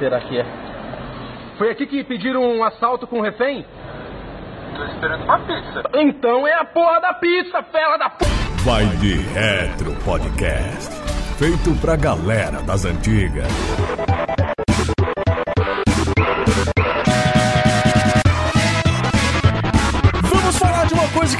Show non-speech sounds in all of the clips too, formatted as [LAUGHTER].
será que é? Foi aqui que pediram um assalto com refém? Tô esperando uma pizza. Então é a porra da pizza, fela da p... Vai de Retro Podcast. Feito pra galera das antigas.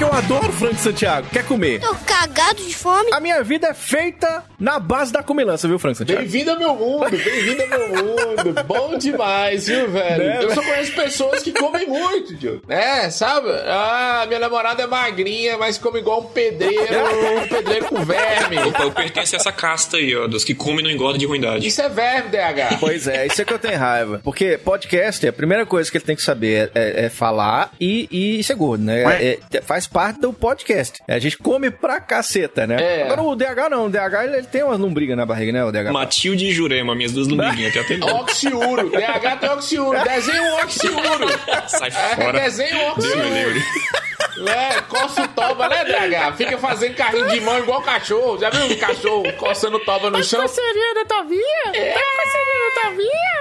Que eu adoro, Frank Santiago. Quer comer? Tô cagado de fome. A minha vida é feita na base da comilança, viu, Frank Santiago? Bem-vindo ao meu mundo, bem-vindo ao meu mundo. [LAUGHS] Bom demais, viu, velho? Né, eu só conheço pessoas que comem muito, Diogo. É, sabe? Ah, minha namorada é magrinha, mas come igual um pedreiro, [LAUGHS] um pedreiro com verme. Opa, eu pertenço a essa casta aí, ó, dos que comem e não engordam de ruindade. Isso é verme, DH. Pois é, isso é que eu tenho raiva. Porque podcast, a primeira coisa que ele tem que saber é, é- é falar e, e ser gordo, né? É- é- faz parte do podcast. A gente come pra caceta, né? É. Agora o DH não, o DH ele, ele tem umas lombrigas na barriga, né? O DH. Matilde e Jurema, minhas duas lumbriguinhas, [LAUGHS] tem até medo. Oxiuro, DH tem oxiuro. Desenha um oxiuro. Sai É, fora. desenha um Deus me oxiuro. livre. É, coça o toba, né, DH? Fica fazendo carrinho de mão igual cachorro. Já viu um cachorro coçando toba no chão? Coceirinha da tua via? É. Tá coceirinha da via?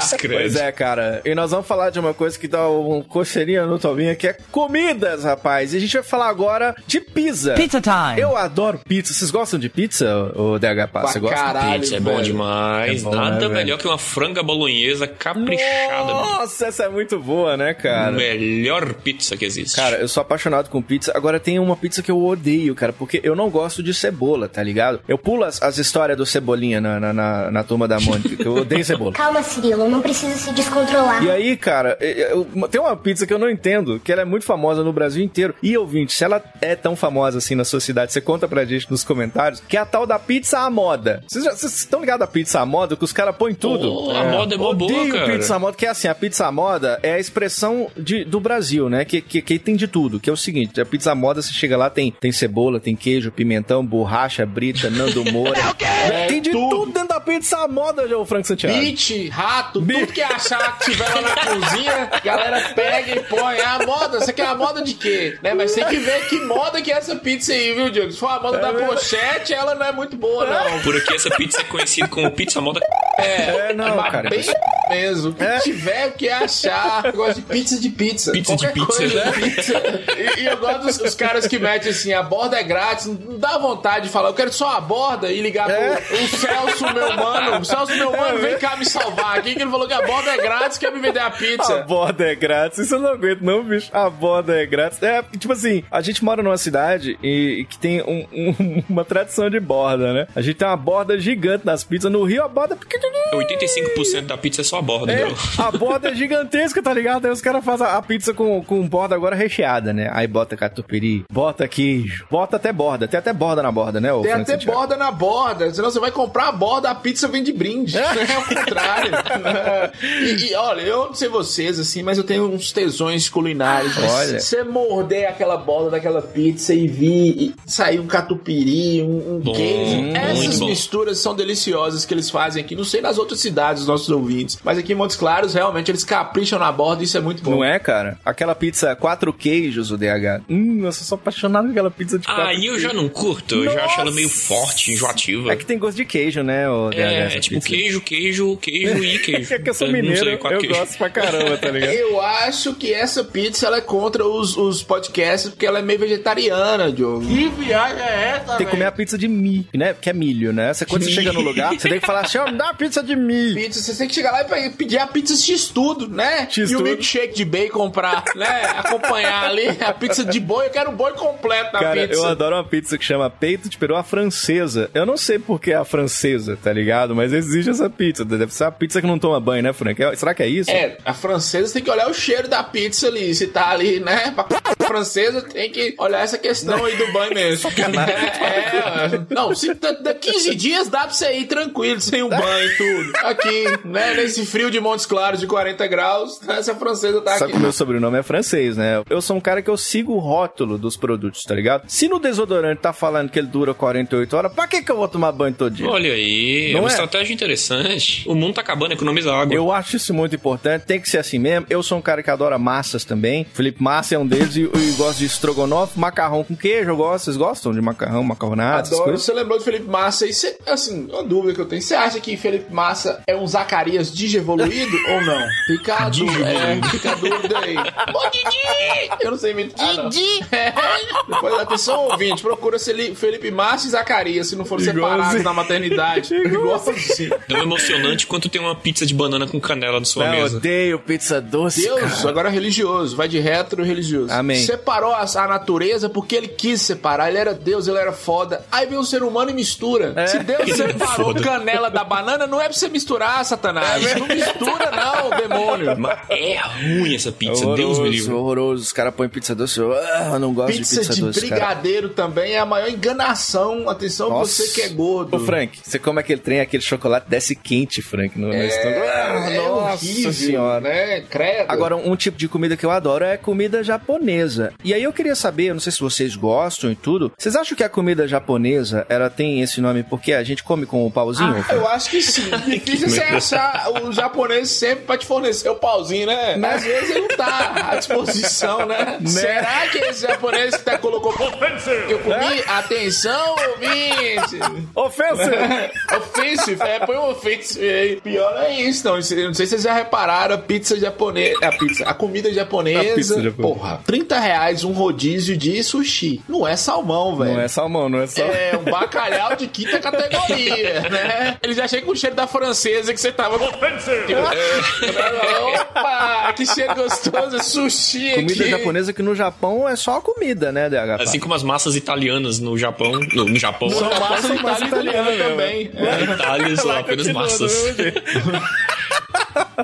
DH. Pois é, cara. E nós vamos falar de uma coisa que dá um cocheirinho no Tominha, que é comidas, rapaz. E a gente vai falar agora de pizza. Pizza time. Eu adoro pizza. Vocês gostam de pizza, o DH Pá? Você gosta? caralho, Pizza é bom velho. demais. É bom, Nada né, velho? melhor que uma franga bolonhesa caprichada. mano. Nossa, essa é muito boa, né, cara? Melhor pizza que existe. Cara, eu sou apaixonado com pizza. Agora tem uma pizza que eu odeio, cara, porque eu não gosto de cebola, tá ligado? Eu pulo as, as histórias do Cebolinha na, na, na, na turma da Mônica, que eu odeio cebola. [LAUGHS] Calma, Cirilo, não precisa se descontrolar. E aí, cara, eu- eu- tem uma pizza que eu não entendo, que ela é muito famosa no Brasil inteiro. E, ouvinte, se ela é tão famosa assim na sua cidade, você conta pra gente nos comentários, que é a tal da pizza à moda. Vocês estão ligados à pizza à moda, que os caras põem tudo? Pô, a moda é boa, Odeio cara. pizza à moda, que é assim, a pizza à moda é a expressão de, do Brasil, né? Que, que, que tem de tudo, que é o seguinte, a pizza moda, você chega lá, tem, tem cebola, tem queijo, pimentão, borracha, brita, Nando Moura. [LAUGHS] É tem de tudo. tudo. dentro da pizza moda, João Franco Santiago. Beat, rato, tudo que achar que tiver lá na cozinha, a galera pega e põe. É a moda, você quer a moda de quê? Né? Mas tem que ver que moda que é essa pizza aí, viu, Diego? Se for a moda da pochete, ela não é muito boa, não. Por aqui essa pizza é conhecida como pizza moda. É, não, Mas cara. bem mesmo. O que É. tiver o que achar. Eu gosto de pizza de pizza. Pizza de Qualquer pizza. coisa de pizza. E, e eu gosto dos, dos caras que metem assim, a borda é grátis. Não dá vontade de falar, eu quero só a borda e ligar É. pro o Celso, meu mano. O Celso, meu mano, vem cá me salvar aqui, que ele falou que a borda é grátis, quer me vender a A pizza. borda é grátis. Isso eu não aguento, não, bicho. A borda é grátis. É, tipo assim, a gente mora numa cidade e, e que tem um- um- [LAUGHS] uma tradição de borda, né? A gente tem uma borda gigante nas pizzas. No Rio, a borda é pequenininha. 85% da pizza é só a borda, É, a borda é gigantesca, tá ligado? Aí os caras fazem a pizza com, com borda agora recheada, né? Aí bota catupiry, bota queijo, bota até borda. Tem até borda na borda, né? Tem até Santiago? borda na borda, senão você vai comprar a borda, a pizza vem de brinde. [LAUGHS] É, o contrário. [LAUGHS] e, e, olha, eu não sei vocês, assim, mas eu tenho uns tesões culinários. Olha. se Você morder aquela borda daquela pizza e vir e sair um catupiry, um, um Bom, queijo. Essas bom. misturas são deliciosas que eles fazem aqui. Não sei nas outras cidades, os nossos ouvintes. Mas aqui em Montes Claros, realmente, eles capricham na borda e isso é muito bom. Não é, cara? Aquela pizza quatro queijos, o DH. Hum, eu sou apaixonado por aquela pizza de quatro Aí eu já não curto, eu já acho ela meio Nossa! forte, enjoativa. É que tem gosto de queijo, né, o DH? É, é tipo pizza. queijo, queijo, queijo e [LAUGHS] queijo. É que eu sou sei mineiro, qual eu queijo. gosto pra caramba, tá ligado? [LAUGHS] Eu acho que essa pizza ela é contra os, os podcasts porque ela é meio vegetariana, Diogo. Que viagem é essa, Tem que comer a pizza de mi, né? Que é milho, né? Você, quando você chega no lugar, você tem que falar assim, me dá uma pizza de mi. Pizza, você tem que chegar lá e pe- pedir a pizza X-Tudo, né? E X-tudo. o milkshake de bacon pra, né, acompanhar ali a pizza de boi. Eu quero o boi completo na Cara, pizza. eu adoro uma pizza que chama peito de peru à francesa. Eu não sei por que é a francesa, tá ligado? Mas existe essa pizza. Deve ser a pizza que não toma banho, né, Frank? É- Será que é isso? É, a francesa tem que olhar o cheiro da pizza ali. Se tá ali, né? Pra a francesa tem que olhar essa questão aí do banho mesmo. [LAUGHS] É, é. não, se da, da 15 dias dá pra você ir tranquilo, sem o banho e tudo. Aqui, né? Nesse frio de Montes Claros de 40 graus, essa francesa tá Só aqui. que o meu sobrenome é francês, né? Eu sou um cara que eu sigo o rótulo dos produtos, tá ligado? Se no desodorante tá falando que ele dura 48 horas, pra que que eu vou tomar banho todo dia? Olha aí, é Não uma é? estratégia interessante. O mundo tá acabando, economiza água. Eu acho isso muito importante, tem que ser assim mesmo. Eu sou um cara que adora massas também. Felipe Massa é um deles e, gosto de estrogonofe, macarrão com queijo, eu gosto. Vocês gostam de macarrão, macarronada, Adoro. Você lembrou do Felipe Massa e você, assim, uma dúvida que eu tenho. Você acha que Felipe Felipe Massa é um Zacarias digievoluído [LAUGHS] ou não? Fica a dúvida, é, fica a dúvida aí. Ô, Didi! Eu não sei imitar, não. Didi! É. Depois, atenção, ouvinte, procura Celi- Felipe Massa e Zacarias, se não for separados na maternidade. [LAUGHS] Igualzinho. Tão emocionante quanto tem uma pizza de banana com canela na sua Não, mesa. odeio pizza doce, Deus, cara. agora é religioso, vai de retro religioso. Amém. Separou a, a natureza porque ele quis separar, ele era Deus, ele era foda. Aí vem um ser humano e mistura. É. Se Deus separou canela da banana, não é pra você misturar, Satanás. não mistura, não, demônio. Mas é ruim essa pizza, Deus me livre. horroroso. Os caras põem pizza doce. Eu, ah, não gosto Pizza de pizza de doce, cara. brigadeiro também é a maior enganação. Atenção, Nossa. você que é gordo. Ô, Frank, você come aquele trem, aquele chocolate desce quente, Frank, no, no estômago. Ah, É, é nossa horrível, senhora. né? Credo. Agora, um tipo de comida que eu adoro é comida japonesa. E aí eu queria saber, eu não sei se vocês gostam e tudo, vocês acham que a comida japonesa, ela tem esse nome porque a gente come com o pauzinho? Ah, eu acho que sim. [LAUGHS] Difícil você achar o japonês sempre pra te fornecer o pauzinho, né? Às vezes ele não tá à disposição, [LAUGHS] né? Será que esse japonês que tá colocou que eu comi? Atenção, ouvinte! Ofensa! offensive, [LAUGHS] é, põe um offensive aí. Pior é isso, não. Não sei se vocês já repararam, a pizza japonesa. A pizza, a comida japonesa. A pizza japonesa. Porra, 30 reais um rodízio de sushi. Não é salmão, velho. Não é salmão, não é salmão. É, um bacalhau de quinta categoria, né? Ele já chega com o cheiro da francesa que você tava. É. [LAUGHS] Opa, que cheiro gostoso, sushi Comida aqui. japonesa que no Japão é só comida, né, DH? Assim como as massas italianas no Japão. No, no Japão. São massa são de massa Itália italiana italiana também. É. Na Itália são apenas massas. [LAUGHS]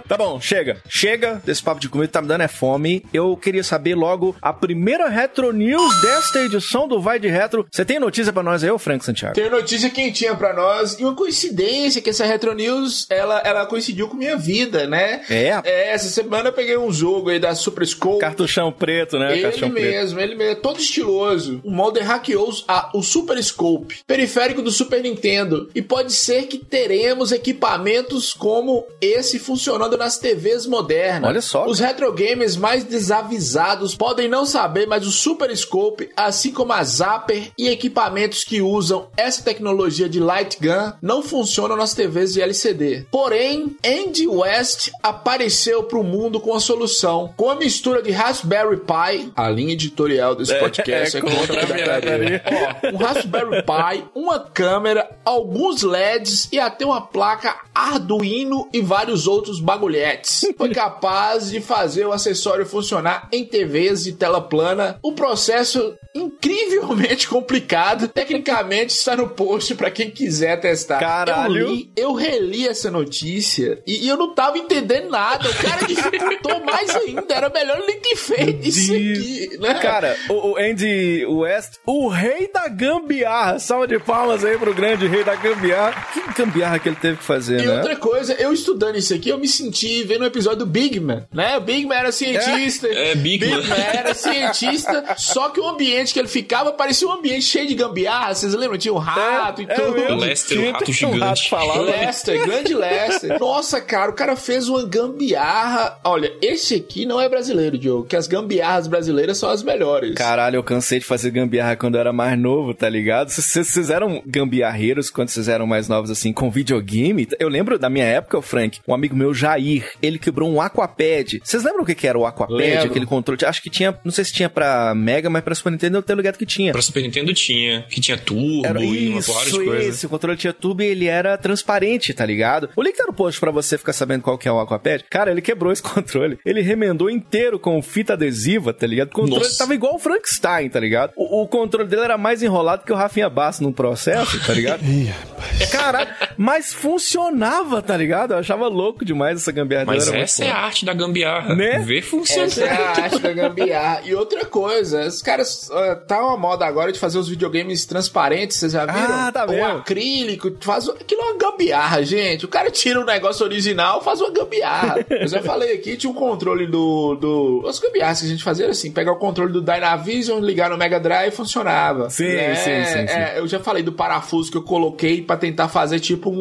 [LAUGHS] Tá bom, chega. Chega desse papo de comida, tá me dando é fome. Eu queria saber logo a primeira Retro News desta edição do Vai de Retro. Você tem notícia pra nós aí, ô Frank Santiago? Tem notícia quentinha pra nós e uma coincidência que essa Retro News, ela, ela coincidiu com minha vida, né? É? É, essa semana eu peguei um jogo aí da Super Scope. Cartuchão preto, né? Ele Cartuchão preto. mesmo, ele mesmo, todo estiloso. O Molder hackeou a- o Super Scope, periférico do Super Nintendo, e pode ser que teremos equipamentos como esse funcionando nas TVs modernas. Olha só. Os retro gamers mais desavisados podem não saber, mas o Super Scope, assim como a Zapper e equipamentos que usam essa tecnologia de light gun, não funcionam nas TVs de LCD. Porém, Andy West apareceu para o mundo com a solução, com a mistura de Raspberry Pi, a linha editorial desse podcast é, contra a. Ó, um Raspberry Pi, uma câmera, alguns LEDs e até uma placa Arduino e vários outros bagulhetes. Foi capaz de fazer o acessório funcionar em TVs de tela plana. O processo incrivelmente [LAUGHS] complicado. Tecnicamente está no post para quem quiser testar. Caralho. Eu li, eu reli essa notícia e, e eu não tava entendendo nada. O cara dificultou [LAUGHS] mais ainda. Era melhor ele ter feito isso aqui, né? Cara, o, o Andy West, o rei da gambiarra. Salva de palmas aí pro grande rei da gambiarra. Que gambiarra que ele teve que fazer, E né? outra coisa, eu estudando isso aqui, eu me senti vendo um episódio do Big Man, né? O Big Man era cientista. É, é, Big Man. era cientista, só que o ambiente que ele ficava parecia um ambiente cheio de gambiarra. Vocês lembram? Tinha um rato e É tudo. Lester, o rato tinha um rato gigante. falava. Lester, grande Lester. [LAUGHS] Nossa, cara, o cara fez uma gambiarra. Olha, esse aqui não é brasileiro, Diogo, que as gambiarras brasileiras são as melhores. Caralho, eu cansei de fazer gambiarra quando eu era mais novo, tá ligado? Vocês- Vocês fizeram gambiarreiros quando vocês eram mais novos, assim, com videogame? Eu lembro da minha época, Frank, um amigo meu, Jair, ele quebrou um Aquapad. Vocês lembram o que que era o Aquapad? Lembro. Aquele controle? Acho que tinha, não sei se tinha pra Mega, mas pra Super Nintendo eu tenho ligado que tinha. Pra Super Nintendo tinha, que tinha turbo Era e uma porrada de coisa. esse. O controle tinha tubo e ele era transparente, tá ligado? O link tá no post pra você ficar sabendo qual que é o Aquapad. Cara, ele quebrou esse [LAUGHS] controle. Ele remendou inteiro com fita adesiva, tá ligado? O controle Nossa. tava igual o Frankenstein, tá ligado? O, o controle dele era mais enrolado que o Rafinha Basso num processo, tá ligado? [LAUGHS] Caralho, mas funcionava, tá ligado? Eu achava louco demais essa gambiarra. Mas essa é a arte da gambiarra. Né? Ver funcionar. Essa é a arte da gambiarra. E outra coisa, os caras. ah, tá uma moda agora de fazer os videogames transparentes, vocês já viram? Ah, tá O vendo. acrílico, faz. Aquilo é uma gambiarra, gente. O cara tira o negócio original, faz uma gambiarra. Eu já falei aqui, tinha um controle do. do... As gambiarras que a gente fazia era assim: pegar o controle do Dynavision, ligar no Mega Drive e funcionava. Sim, É, sim, sim, sim. é, eu já falei do parafuso que eu coloquei pra tentar fazer tipo um,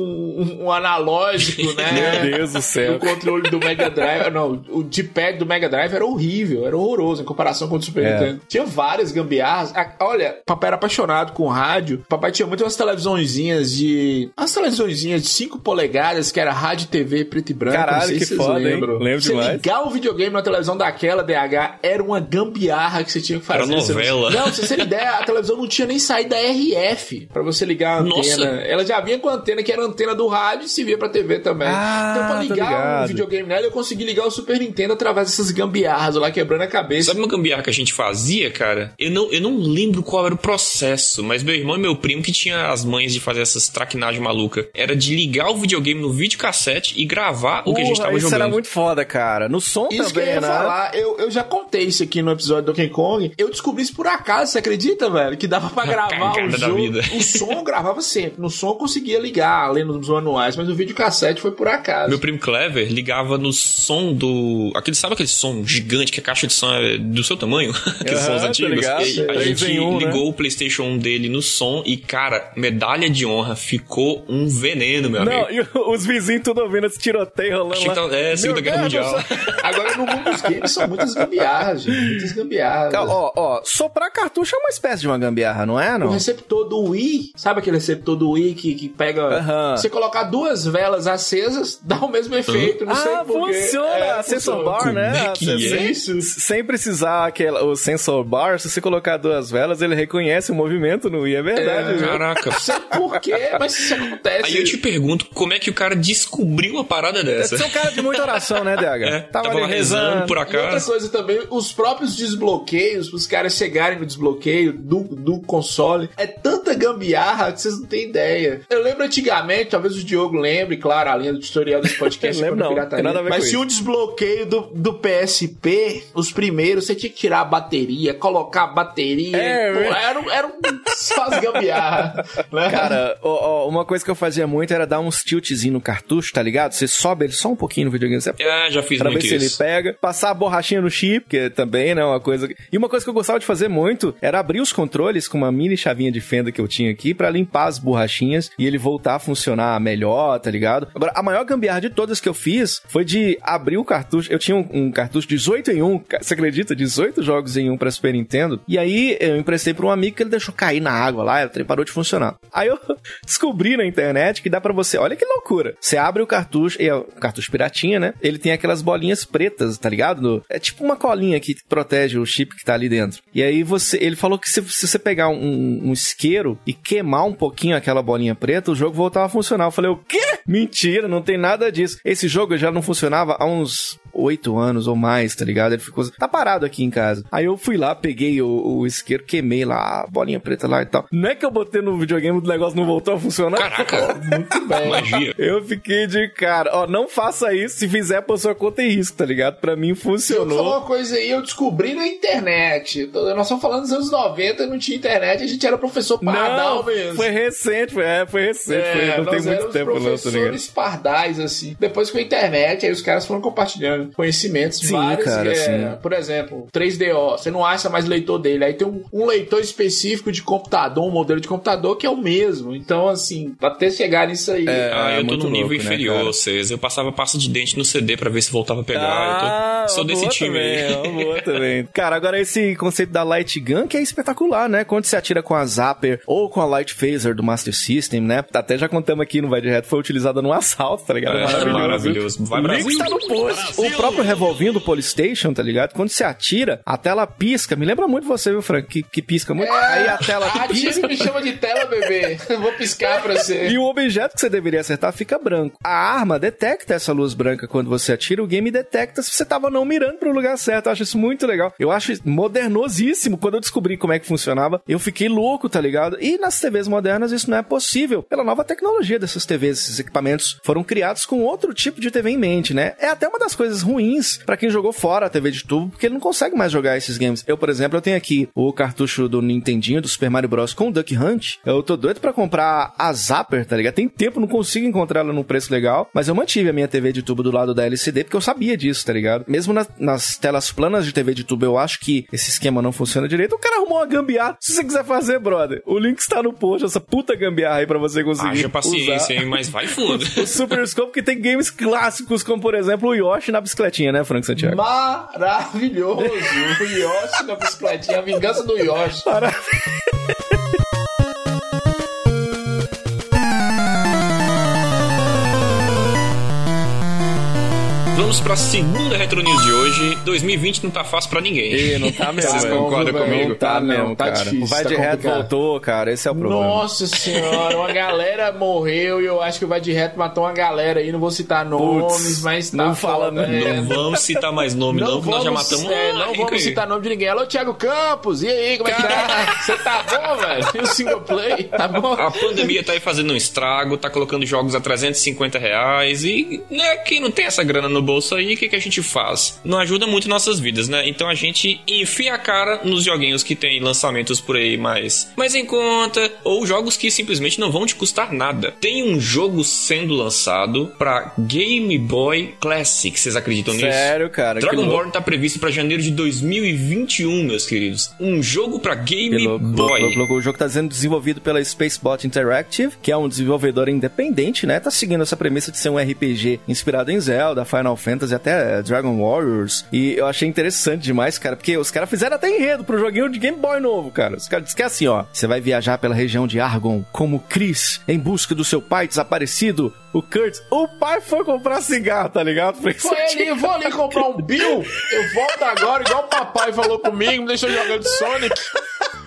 um- um analógico, né? Meu Deus do céu. O controle do Mega Drive, não, o D-pad do Mega Drive era horrível, era horroroso em comparação com o do Super É. Nintendo. Tinha várias gambiarras. Olha, papai era apaixonado com rádio. Papai tinha muito umas televisõezinhas de. Umas televisõezinhas de 5 polegadas, que era rádio e TV preto e branco. Caralho, não sei que se vocês foda, hein? lembram. Lembro você demais. ligar o videogame na televisão daquela DH era uma gambiarra que você tinha que fazer. Era novela. Não, pra você ter ideia, a televisão não tinha nem saída RF pra você ligar a antena. Nossa. Ela já vinha com a antena que era a antena do rádio e se via pra TV também. Ah, então, pra tô ligar o videogame nela, eu consegui ligar o Super Nintendo através dessas gambiarras lá quebrando a cabeça. Sabe uma gambiarra que a gente fazia, cara? Eu não, eu não lembro qual era o processo, mas meu irmão e meu primo que tinha as mães de fazer essas traquinagens maluca. Era de ligar o videogame no videocassete e gravar o que a gente Porra, tava isso jogando. era muito foda, cara. No som Isso que eu também, ia né? falar, eu, eu já contei isso aqui no episódio do Donkey Kong. Eu descobri isso por acaso, você acredita, velho? Que dava pra [LAUGHS] gravar o jogo. vida. O som eu gravava sempre. No som eu conseguia ligar, além dos manuais, mas o videocassete foi por acaso. Meu primo Clever ligava no som do. Aquele, sabe aquele som gigante que a caixa de som é do seu tamanho? [LAUGHS] Aqueles Aham, sons antigos. ligado. E a gente um, né? ligou o PlayStation 1 dele no som e, cara, medalha de honra ficou um veneno, meu Não, amigo. e os vizinhos tudo ouvindo esse tiroteio rolando Achei que lá. tava- é, Segunda Guerra Deus, Mundial. [LAUGHS] Agora no mundo dos games são muitas gambiarras, gente. Muitas gambiarras. Ó, ó, soprar cartucho é uma espécie de uma gambiarra, não é, O não? receptor do Wii, sabe aquele receptor do Wii que, que pega. Aham. Você colocar duas velas acesas, dá o mesmo efeito. Não sei Ah, funciona! É, sensor funciona. bar, né? É é? Isso. Sem precisar aquela, o sensor bar, se você colocar duas velas, ele reconhece o movimento no Wii. É verdade, É? Caraca. Não sei porquê, mas isso acontece. Aí eu te pergunto, como é que o cara descobriu uma parada dessa? Você é um cara de muita oração, né, DH? [LAUGHS] É, Tava, tava ali lá rezando por E outra acaso. coisa também, os próprios desbloqueios, os caras chegarem no desbloqueio do, do console, é tanta gambiarra que vocês não têm ideia. Eu lembro antigamente, talvez o Diogo lembre, claro, a linha do tutorial desse podcast [LAUGHS] Lembro não, pirataria. nada a ver Mas tinha um desbloqueio do, do PSP, os primeiros, você tinha que tirar a bateria, colocar a bateria. É, pô, é. era, um- era um as gambiarra. né? Cara, ó, ó, uma coisa que eu fazia muito era dar uns tiltzinho no cartucho, tá ligado? Você sobe ele só um pouquinho no videogame, você Ah, já fiz Pra ver muito se ele pega. Passar a borrachinha no chip, que também, né, uma coisa... E uma coisa que eu gostava de fazer muito era abrir os controles com uma mini chavinha de fenda que eu tinha aqui pra limpar as borrachinhas e ele voltar a funcionar melhor, tá ligado? Agora, a maior gambiarra de todas que eu fiz foi de abrir o cartucho. Eu tinha um, um cartucho 18 em 1, ca- você acredita? 18 jogos em um pra Super Nintendo. E aí eu emprestei pra um amigo que ele deixou cair na água lá, ele parou de funcionar. Aí eu [LAUGHS] descobri na internet que dá pra você... Olha que loucura. Você abre o cartucho, e é um cartucho piratinha, né? Ele tem aquelas bolinhas pretas, tá ligado? É tipo uma colinha que protege o chip que tá ali dentro. E aí você... Ele falou que se, se você pegar um, um isqueiro e queimar um pouquinho aquela bolinha preta, o jogo voltava a funcionar. Eu falei, o quê? Mentira, não tem nada disso. Esse jogo já não funcionava há uns oito anos ou mais, tá ligado? Ele ficou. Tá parado aqui em casa. Aí eu fui lá, peguei o, o isqueiro, queimei lá a bolinha preta lá e tal. Não é que eu botei no videogame o negócio não voltou a funcionar? Caraca, Muito bem. magia. Eu fiquei de cara. Ó, não faça isso. Se fizer, por sua conta e risco, tá ligado? Pra mim Eu falou funcionou. uma coisa aí, eu descobri na internet. Nós estamos falando dos anos 90, não tinha internet, a gente era professor pardal Não, mesmo. foi recente, foi, é, foi recente. É, foi- não tem muito tempo, não, tá ligado? professores pardais, assim. Depois com a internet, aí os caras foram compartilhando conhecimentos Sim, vários. cara, é, sim. Por exemplo, 3DO, você não acha mais leitor dele. Aí tem um, um leitor específico de computador, um modelo de computador que é o mesmo. Então, assim, até chegar nisso aí. É, Ah, eu tô muito num nível louco, né, inferior a vocês. Eu passava pasta de dente no CD pra ver se voltava a pegar. Ah, eu tô... Sou uma desse time também, boa [LAUGHS] também. Cara, agora esse conceito da Light Gun que é espetacular, né? Quando você atira com a Zapper ou com a Light Phaser do Master System, né? Até já contamos aqui no Vai Direto, foi utilizada no assalto, tá ligado? É, maravilhoso. Vai, o link Brasil. está no post. O próprio revolvinho do Polystation, tá ligado? Quando você atira, a tela pisca. Me lembra muito você, viu, Frank? Que, que pisca muito. Aí a tela A pisca. Atira e me chama de tela, bebê. Eu Vou piscar pra você. E o objeto que você deveria acertar fica branco. A arma detecta essa luz branca quando você atira, o game detecta se você tava não mirando pro lugar certo. Eu acho isso muito legal. Eu acho modernosíssimo. Quando eu descobri como é que funcionava, eu fiquei louco, tá ligado? E nas TVs modernas isso não é possível pela nova tecnologia dessas TVs. Esses equipamentos foram criados com outro tipo de TV em mente, né? É até uma das coisas ruins pra quem jogou fora a TV de tubo, porque ele não consegue mais jogar esses games. Eu, por exemplo, eu tenho aqui o cartucho do Nintendinho, do Super Mario Bros. com o Duck Hunt. Eu tô doido pra comprar a Zapper, tá ligado? Tem tempo, não consigo encontrar ela num preço legal, mas eu mantive a minha TV de tubo do lado da LCD porque eu sabia disso, tá ligado? Mesmo na- nas telas planas de TV de tubo, eu acho que esse esquema não funciona direito. O cara arrumou uma gambiarra. Se você quiser fazer, brother, o link está no post, essa puta gambiarra aí pra você conseguir. Haja paciência, usar. hein? Mas vai fundo. [LAUGHS] O Super Scope que tem games clássicos, como por exemplo o Yoshi na bicicletinha, né, Frank Santiago? Maravilhoso! O Yoshi na bicicletinha, a vingança do Yoshi. Vamos pra segunda Retro News de hoje. 2020 não tá fácil pra ninguém. Ih, não tá mesmo. Vocês concordam Não, comigo? Não tá Tá, não, mesmo, tá cara. difícil, o Vai tá de reto voltou, cara. Esse é o problema. Nossa senhora, uma galera morreu e eu acho que o Vai de Reto matou uma galera aí. Não vou citar nomes, Putz, mas tá não fala foda, não. é. Não vamos citar mais nome, não, porque nós já matamos é, um não vamos aí. citar nome de ninguém. Alô, Thiago Campos, e aí, como é que tá? Você tá bom, velho? E o single play, tá bom? A pandemia tá aí fazendo um estrago, tá colocando jogos a 350 reais e, né, quem não tem essa grana no bolso aí, o que, que a gente faz? Não ajuda muito nossas vidas, né? Então a gente enfia a cara nos joguinhos que tem lançamentos por aí mais, mais em conta, ou jogos que simplesmente não vão te custar nada. Tem um jogo sendo lançado pra Game Boy Classic, vocês acreditam nisso? Sério, cara. Dragonborn tá previsto pra janeiro de 2021, meus queridos. Um jogo pra Game Boy. louco, louco. O jogo tá sendo desenvolvido pela Spacebot Interactive, que é um desenvolvedor independente, né? Tá seguindo essa premissa de ser um RPG inspirado em Zelda, Final Fantasy, até eh, Dragon Warriors. E eu achei interessante demais, cara, porque os caras fizeram até enredo pro joguinho de Game Boy novo, cara. Os caras dizem que é assim, ó. Você vai viajar pela região de Argon como Chris em busca do seu pai desaparecido, o Kurt. O pai foi comprar cigarro, tá ligado? Foi ali, eu vou ali comprar um Bill, eu volto agora, igual o papai falou comigo, me deixou jogando Sonic. [LAUGHS]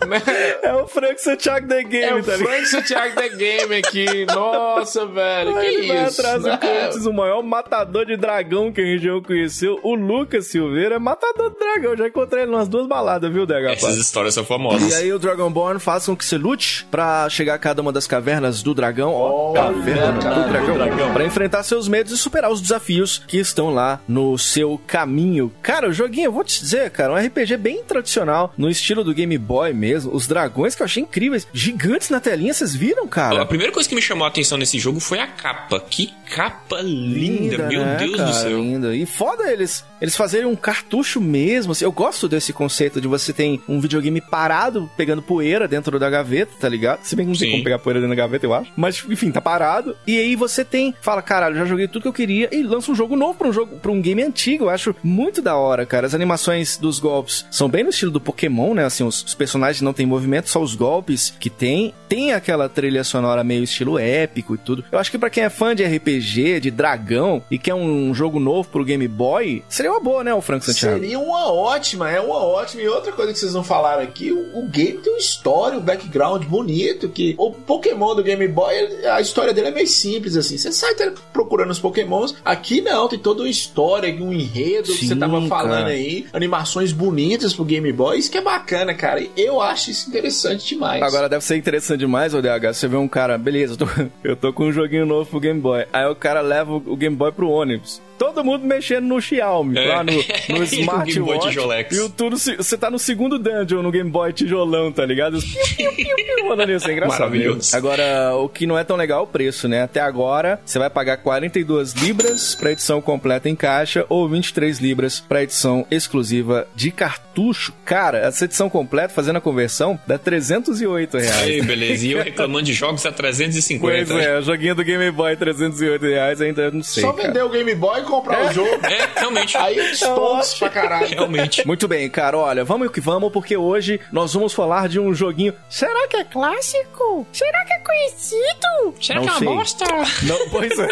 Né? É o Frank Santiago The Game, É o tá? Frank Santiago The Game aqui. Nossa, velho, que Ele vai isso? atrás do né? Cortes, o maior matador de dragão que a região conheceu, o Lucas Silveira, é matador de dragão. Já encontrei ele nas duas baladas, viu, DH? Essas histórias são famosas. E aí o Dragonborn faz com que você lute pra chegar a cada uma das cavernas do dragão, ó, Olha, caverna cara, do dragão, pra enfrentar seus medos e superar os desafios que estão lá no seu caminho. Cara, o joguinho, eu vou te dizer, cara, um RPG bem tradicional, no estilo do Game Boy mesmo, os dragões que eu achei incríveis, gigantes na telinha, vocês viram, A cara? primeira coisa que me chamou a atenção nesse jogo foi a capa. Que capa linda, meu né, Deus cara, do céu. Linda. E foda eles, eles fazerem um cartucho mesmo. assim. eu gosto desse conceito de você tem um videogame parado, pegando poeira dentro da gaveta, tá ligado? Se bem que não tem como pegar poeira dentro da gaveta, eu acho. Mas, enfim, tá parado. E aí você tem, fala, caralho, já joguei tudo que eu queria e lança um jogo novo pra um jogo, pra um game antigo. Eu acho muito da hora, cara. As animações dos golpes são bem no estilo do Pokémon, né? Assim, os, os personagens não têm movimento, só os golpes que tem. Tem aquela trilha sonora meio estilo épico e tudo. Eu acho que pra quem é fã de RPG, de dragão e quer um jogo novo pro Game Boy, seria uma boa, né, o Frank Santiago? Seria uma ótima, é uma ótima. E outra coisa que vocês não falaram aqui, o, o game tem uma história, um background bonito, que o Pokémon do Game Boy, a história dele é meio simples, assim. Você sai procurando os Pokémons. Aqui não, tem toda uma história, um enredo que Sim, você tava falando cara. aí, animações bonitas pro Game Boy. Isso que é bacana, cara. Eu acho isso interessante demais. Agora deve ser interessante demais, o DH. Você vê um cara, beleza, eu tô, [LAUGHS] eu tô com um joguinho novo pro Game Boy. Aí o cara leva o Game Boy pro ônibus. Todo mundo mexendo no Xiaomi, É. lá no, no [LAUGHS] E Boy smartwatch. tijolex. E o tudo, você tá no segundo dungeon no Game Boy tijolão, tá ligado? Os piu, piu, piu, piu, rodando isso, é engraçado. Maravilhoso. Agora, o que não é tão legal é o preço, né? Até agora, você vai pagar 42 libras pra edição completa em caixa ou 23 libras pra edição exclusiva de cartucho. Cara, essa edição completa, fazendo a conversão, dá 308 reais. Ei, beleza. E eu reclamando de jogos a 350. Pois é, o joguinho do Game Boy 308 reais ainda não sei. Só cara. vender o Game Boy e comprar o jogo. É, realmente. Aí é descontos pra caralho. Realmente. Muito bem, cara, olha, vamos que vamos, porque hoje nós vamos falar de um joguinho. Será que é clássico? Será que é conhecido? Será Não que é uma bosta? Não, pois é.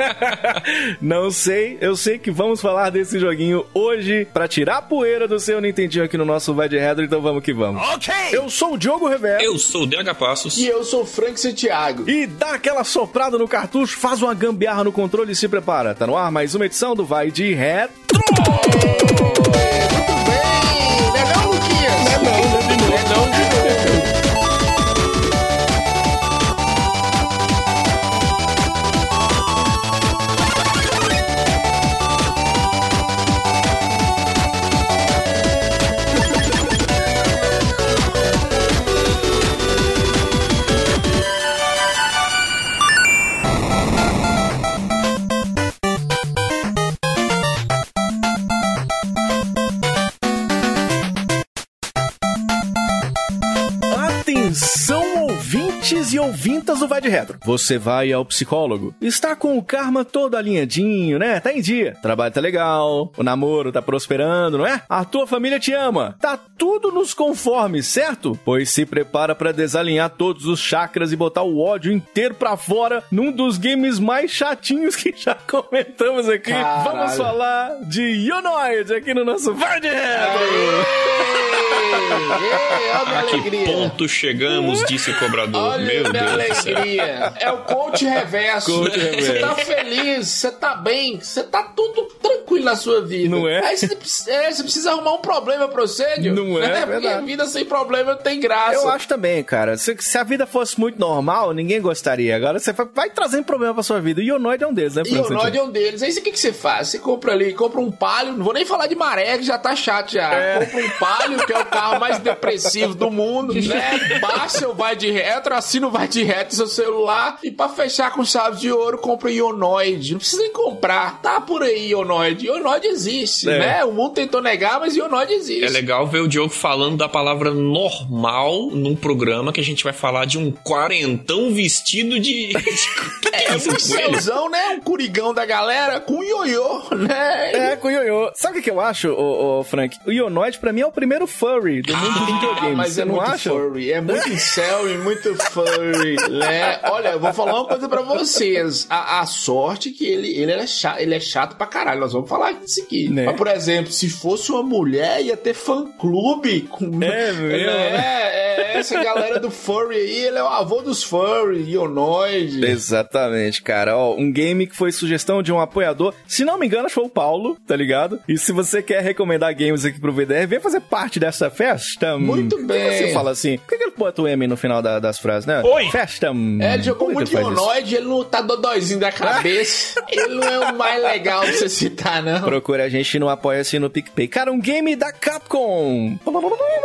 [LAUGHS] Não sei, eu sei que vamos falar desse joguinho hoje pra tirar a poeira do seu Nintendinho aqui no nosso Vai de Retro, então vamos que vamos. Ok! Eu sou o Diogo Revero. Eu sou o DH Passos. E eu sou o Frank Santiago. E dá aquela soprada no cartucho, faz uma gambiarra no controle e se prepara. Tá no ar mais uma edição do Vai de Retro. Vai de Retro. Você vai ao psicólogo, está com o karma todo alinhadinho, né? Tá em dia. O trabalho tá legal, o namoro tá prosperando, não é? A tua família te ama. Tá tudo nos conformes, certo? Pois se prepara para desalinhar todos os chakras e botar o ódio inteiro pra fora num dos games mais chatinhos que já [LAUGHS] comentamos aqui. Caralho. Vamos falar de Yonoid aqui no nosso Vai de Retro. Ei, A a que alegria. ponto chegamos, disse o cobrador. Olha Meu Deus do céu. É o coach reverso. Coach reverso. Você tá feliz, você tá bem, você tá tudo tranquilo na sua vida. Não é? Aí você, precisa- é, você precisa arrumar um problema pra você, Dio. Não é? Porque Verdade. a vida sem problema não tem graça. Eu acho também, cara. Se, se a vida fosse muito normal, ninguém gostaria. Agora você vai, trazendo problema pra sua vida. E o Ionoid é um deles, né, E o? Nod é um deles. Aí o que, que você faz? Você compra ali, compra um palio, não vou nem falar de maré, que já tá chato já. É. Compra um palio, que é o carro mais depressivo do mundo, [LAUGHS] né? Baixa o vai de retro, assina o vai de retro no seu celular e pra fechar com chave de ouro, compra o Ionoid. Não precisa nem comprar, tá por aí Ionoid. Ionoid existe, É. né? O mundo tentou negar, mas Ionoid existe. É legal ver o Diogo falando da palavra normal num programa que a gente vai falar de um quarentão vestido de. [LAUGHS] É um céuzão, né? Um curigão da galera com ioiô, né? É, com Ioiô. Sabe o que, eu acho, ô, ô, Frank? O Ionoid, pra mim, é o primeiro furry do mundo dos videogames. Ah, mas Você é não muito acha? furry, é muito incel e muito furry, [LAUGHS] né? [LAUGHS] Olha, eu vou falar uma coisa pra vocês. A, a sorte que ele, ele, é chato, ele é chato pra caralho. Nós vamos falar disso aqui. Né? Mas, por exemplo, se fosse uma mulher, ia ter fã-clube. Com... É mesmo? É, é, essa galera do furry aí, ele é o avô dos furry, Ionoid. Exatamente, cara. Ó, um game que foi sugestão de um apoiador. Se não me engano, foi o Paulo, tá ligado? E se você quer recomendar games aqui pro VDR, vem fazer parte dessa festa. Muito bem. Você fala assim. Por que que ele bota o M no final da- das frases, né? Oi. Festa. É, ele jogou Por que muito que ele faz isso? Ionoid, ele não tá dodóizinho da cabeça. [LAUGHS] ele não é o mais legal pra você citar, não. Procure a gente no Apoia-se no PicPay. Cara, um game da Capcom.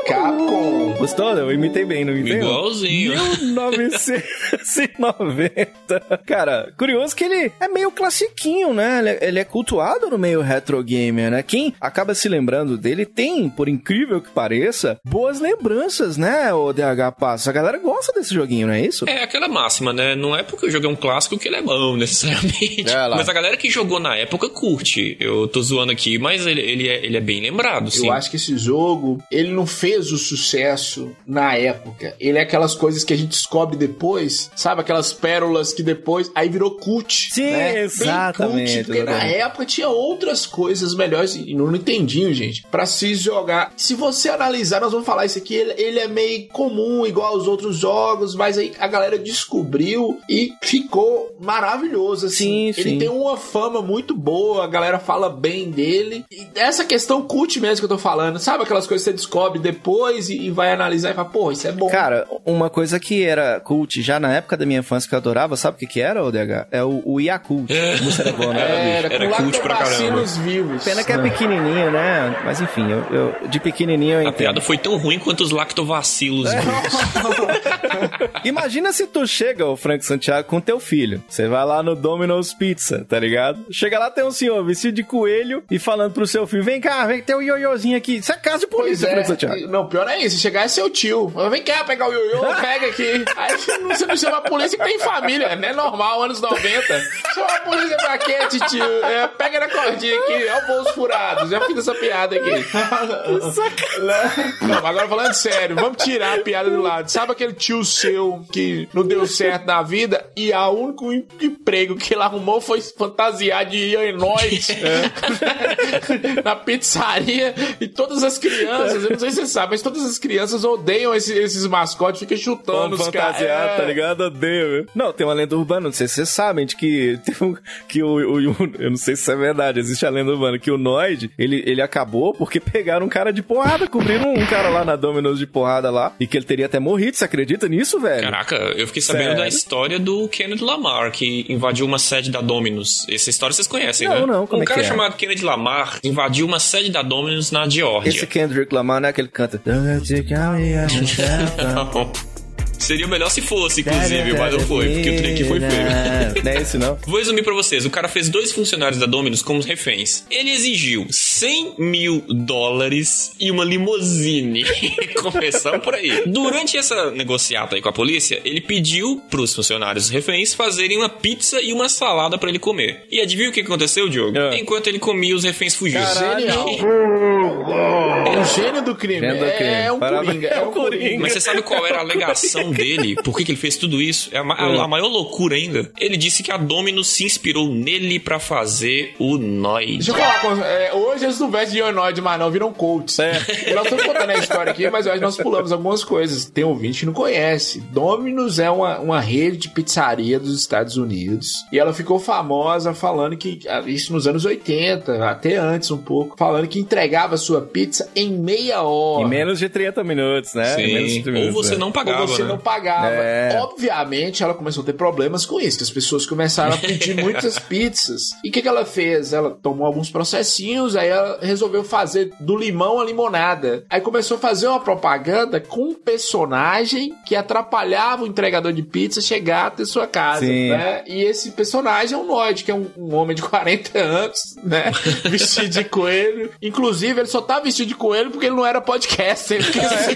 Capcom. Gostou? Eu imitei bem, não imitei? Igualzinho. 1990. Cara, curioso que ele é meio classiquinho, né? Ele é, ele é cultuado no meio retro gamer, né? Quem acaba se lembrando dele tem, por incrível que pareça, boas lembranças, né? O DH Passo. A galera gosta desse joguinho, não é isso? É aquela máxima, né? Não é porque o jogo é um clássico que ele é bom, [LAUGHS] necessariamente. É mas a galera que jogou na época curte. Eu tô zoando aqui, mas ele, ele, é, ele é bem lembrado, sim. Eu acho que esse jogo, ele não fez o sucesso na época. Ele é aquelas coisas que a gente descobre depois, sabe? Aquelas pérolas que depois. Aí virou cult. Sim, né? Bem exatamente, cult, porque na época tinha outras coisas melhores. E no Nintendinho, gente, pra se jogar. Se você analisar, nós vamos falar isso aqui, ele, ele é meio comum, igual aos outros jogos, mas aí a galera descobriu e ficou maravilhoso. Assim. Sim, ele sim. tem uma fama muito boa, a galera fala bem dele. E essa questão cult mesmo que eu tô falando, sabe aquelas coisas que você descobre depois e, e vai analisar e fala, pô, isso é bom. Cara, uma coisa que era cult já na época da minha infância que eu adorava, sabe o que que era, o DH? É o, o Yakult. Música era bom, né? era, Era com cult pra lactobacilos vivos. Pena que é pequenininho, né? Mas enfim, eu, eu- de pequenininho eu A piada foi tão ruim quanto os lactovacilos. É. [LAUGHS] Imagina se tu chega, o Frank Santiago, com teu filho. Você vai lá no Domino's Pizza, tá ligado? Chega lá, tem um senhor vestido de coelho e falando pro seu filho: vem cá, vem ter um ioiôzinho aqui. Isso é casa de Pois polícia, é. Frank Santiago. Não, pior é isso. Chegar é seu tio. Vem cá pegar o ioiô, [LAUGHS] pega aqui. Aí você não chama a polícia que tem família. Não é normal, anos 90. Chama a polícia pra quê, tio? É, pega na cordinha aqui. É o bolso furado. Já fiz essa piada aqui. [LAUGHS] Não, mas agora falando sério, vamos tirar a piada do lado. Sabe aquele tio seu que não deu certo na vida e a único em- emprego que ele arrumou foi fantasiar de Ionoid [LAUGHS] [LAUGHS] na pizzaria e todas as crianças, eu não sei se você sabe, mas todas as crianças odeiam esse- esses mascotes, ficam chutando Vamos os caras. fantasiar, É. tá ligado? Odeio? Não, tem uma lenda urbana, não sei se vocês sabem, de que, tem um- que o, o- o- Eu não sei se isso é verdade, existe a lenda urbana, que o Noid, ele, ele acabou porque pegaram um cara de porrada, cobriram um cara lá na Domino's de porrada lá, e que ele teria até morrido, você acredita nisso, velho? Caraca, eu fiquei sabendo Sério? da história do Kenneth Lamar, que invadiu uma sede da Dominus. Essa história vocês conhecem, Não, né? não, como um é que cara é? chamado Kenneth Lamar invadiu uma sede da Dominus na Geórgia. Esse Kendrick Lamar não é aquele que canta. [LAUGHS] Não. Seria melhor se fosse, inclusive, mas não foi, porque o trem aqui foi feio. [LAUGHS] Não é esse, não? Vou resumir pra vocês. O cara fez dois funcionários da Dominus como reféns. Ele exigiu 100 mil dólares e uma limusine. [LAUGHS] Começamos por aí. Durante essa negociata aí com a polícia, ele pediu pros funcionários reféns fazerem uma pizza e uma salada pra ele comer. E adivinha o que aconteceu, Diogo? É. Enquanto ele comia, os reféns fugiram. Genial. É um gênio do crime. Gênio do crime. É um Parabéns. coringa. É um coringa. Mas você sabe qual era a alegação dele? Por que, que ele fez tudo isso? É a, a- a maior loucura ainda. Ele disse que a Domino's se inspirou nele pra fazer o Noid. Deixa eu falar com é, Hoje eles não vestem de Ionoid mais não, viram coaches. E nós estamos contando a história aqui, mas hoje nós pulamos algumas coisas. Tem ouvinte que não conhece. Domino's é uma, uma rede de pizzaria dos Estados Unidos. E ela ficou famosa falando que, ah, isso nos anos 80, até antes um pouco, falando que entregava sua pizza em meia hora. Em menos de 30 minutos, né? Em menos de Sim. 30 Ou minutos, você é. não pagava, Ou você né? não pagava. É. Obviamente, ela começou a ter problemas com isso, que as pessoas começaram a pedir [LAUGHS] muitas pizzas. E o que, que ela fez? Ela tomou alguns processinhos, aí ela resolveu fazer do limão a limonada. Aí começou a fazer uma propaganda com um personagem que atrapalhava o entregador de pizza chegar até sua casa, Sim. né? E esse personagem é um Noid, que é um, um homem de 40 anos, né? [LAUGHS] Vestido de coelho. Inclusive, ele só tá vestido de coelho porque ele não era podcaster. [LAUGHS] Porque, assim,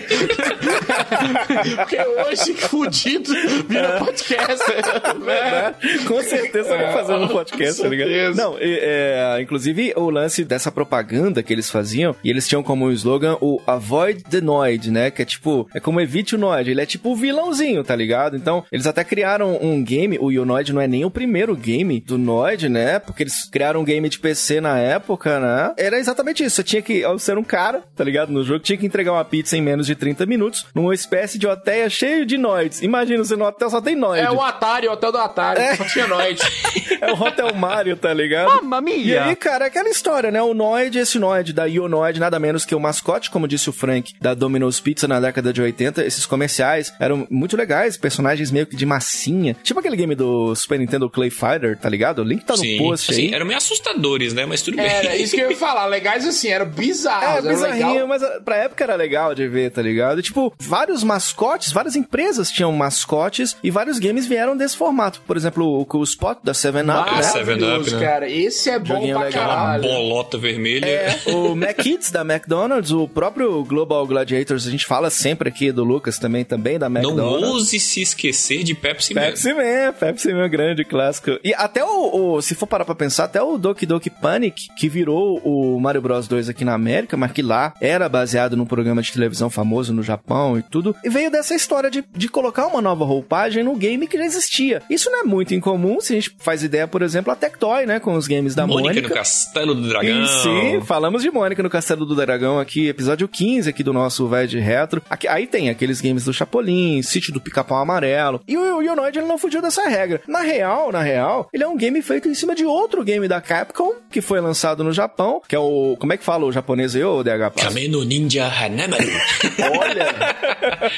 porque hoje, fudido, vira podcaster, né? Com certeza vai fazer um Com podcast, tá ligado? Não, é, inclusive o lance dessa propaganda que eles faziam, e eles tinham como slogan o Avoid the Noid, né? Que é tipo, é como evite o Noid. Ele é tipo o vilãozinho, tá ligado? Então, eles até criaram um game, o Unoid não é nem o primeiro game do Noid, né? Porque eles criaram um game de PC na época, né? Era exatamente isso. Você tinha que ao ser um cara, tá ligado? No jogo, tinha que entregar uma pizza em menos de 30 minutos, numa espécie de hotel cheio de Noids. Imagina, você no hotel só tem Noid. É o Atari, o hotel do Atari, só tinha Noid. [LAUGHS] É o Hotel Mario, tá ligado? Mamma mia! E aí, cara, é aquela história, né? O Noid, esse Noid da Ionoid, nada menos que o mascote, como disse o Frank, da Domino's Pizza na década de 80. Esses comerciais eram muito legais, personagens meio que de massinha. Tipo aquele game do Super Nintendo Clay Fighter, tá ligado? O link tá no Sim, post assim, aí. eram meio assustadores, né? Mas tudo bem. Era isso que eu ia falar. Legais assim, era bizarro. É, era bizarrinho, legal. mas pra época era legal de ver, tá ligado? Tipo, vários mascotes, várias empresas tinham mascotes e vários games vieram desse formato. Por exemplo, o Cool Spot da 7-Up, né? Seven Up, Maravilhoso, né? cara. Esse é bom Joguinho pra legal. Caralho. bolota vermelha. É, [LAUGHS] o McKids da McDonald's, o próprio Global Gladiators, a gente fala sempre aqui do Lucas também, também da Não McDonald's. ouse se esquecer de Pepsi, Man. Pepsi Man, Pepsi Man, grande clássico. E até o, o- se for parar pra pensar, até o Doki Doki Panic, que virou o Mario Bros 2 aqui na América, mas que lá era baseado num programa de televisão famoso no Japão e tudo, e veio dessa história de, de colocar uma nova roupagem no game que já existia. Isso não é muito incomum, se a gente faz ideia, por exemplo, a Tectoy, né, com os games da Mônica, Mônica. no Castelo do Dragão. E sim, falamos de Mônica no Castelo do Dragão aqui, episódio 15 aqui do nosso de Retro. Aqui, aí tem aqueles games do Chapolin, Sítio do Pica-Pau Amarelo. E o Ionoid ele não fugiu dessa regra. Na real, na real, ele é um game feito em cima de outro game da Capcom, que foi lançado no Japão, que é o... Como é que fala o japonês aí, ô DH? Kameno Ninja Hanamaru. [LAUGHS] Olha,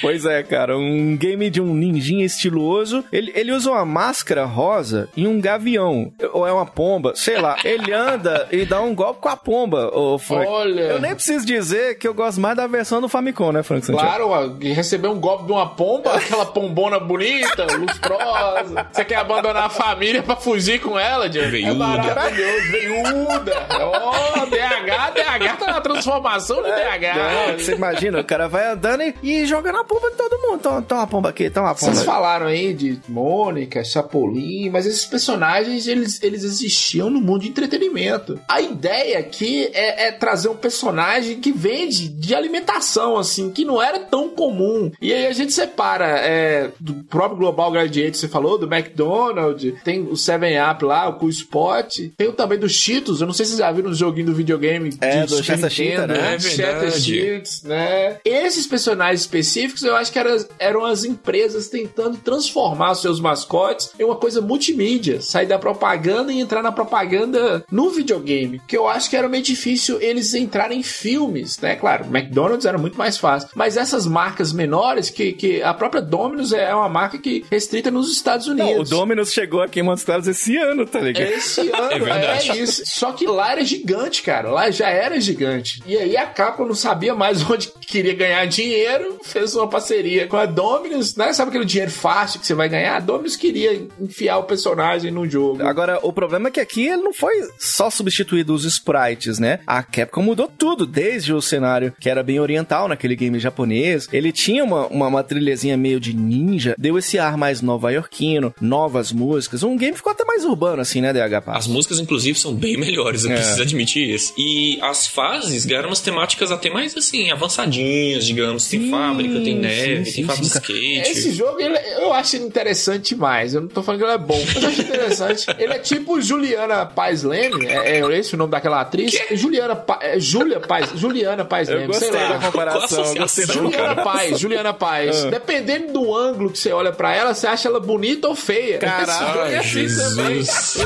Pois é, cara, um game de um ninjinha estiloso. Ele, ele usa uma máscara rosa e um gavião. Ou é uma pomba, sei lá. Ele anda e dá um golpe com a pomba, ô Frank. Olha. Eu nem preciso dizer que eu gosto mais da versão do Famicom, né, Frank Santiago? claro, receber um golpe de uma pomba, aquela pombona bonita, lustrosa. Você quer abandonar a família pra fugir com ela, Diego? É Veiuda. maravilhoso, veiuda. Ó, DH, DH tá na transformação de DH. você imagina, o cara vai andando e, e joga na pomba de todo mundo. Toma, toma uma pomba aqui, toma uma pomba. Vocês falaram aí de Mônica, Chapolin, mas esses personagens eles, eles existiam no mundo de entretenimento. A ideia aqui é, é trazer um personagem que vende de alimentação, assim, que não era tão comum. E aí a gente separa é, do próprio Global Gladiator, você falou, do McDonald's, tem o 7-Up lá, o Cool Spot, tem o também do Cheetos, eu não sei se vocês já viram no joguinho do videogame É, de do Cheetah, Nintendo, né? É. Cheetos, né? Esses personagens específicos, eu acho que eram, eram as empresas tentando transformar os seus mascotes em uma coisa multimídia, sair da propaganda e entrar na propaganda no videogame, que eu acho que era meio difícil eles entrarem em filmes, né? Claro, McDonald's era muito mais fácil, mas essas marcas menores, que, que a própria Domino's é uma marca que restrita nos Estados Não, o Unidos. Dominus chegou aqui em Montes Claros esse ano, tá ligado? Esse [LAUGHS] ano, É é, verdade. isso. Só que lá era gigante, cara. Lá já era gigante. E aí a Capcom não sabia mais [LAUGHS] onde queria ganhar dinheiro, fez uma parceria com a Dominus, né? Sabe aquele dinheiro fácil que você vai ganhar? A Dominus queria enfiar o personagem no jogo. Agora, o problema é que aqui ele não foi só substituído os sprites, né? A Capcom mudou tudo, desde o cenário que era bem oriental naquele game japonês. Ele tinha uma, uma, uma trilhazinha meio de ninja, deu esse ar mais nova-iorquino, novas músicas. Um game ficou até mais urbano, assim, né, DH? As músicas, inclusive, são bem melhores, eu É. preciso admitir isso. E as fases ganharam umas temáticas até mais, assim, avançadinhas, digamos. Tem Sim, fábrica, tem neve, sim, tem fase de skate. Esse jogo, ele- eu acho ele interessante demais. Eu não tô falando que ele é bom, mas eu acho interessante. [LAUGHS] ele é tipo Juliana Paz Leme, é, é esse o nome daquela atriz? Juliana Pa, é Julia Paz, Juliana Paz Eu Leme, sei gostei lá. da comparação, gostei Juliana? Paz, Juliana Paz. Ah. Dependendo do ângulo que você olha pra ela, você acha ela bonita ou feia. Caralho, é assim também. Jesus. [LAUGHS]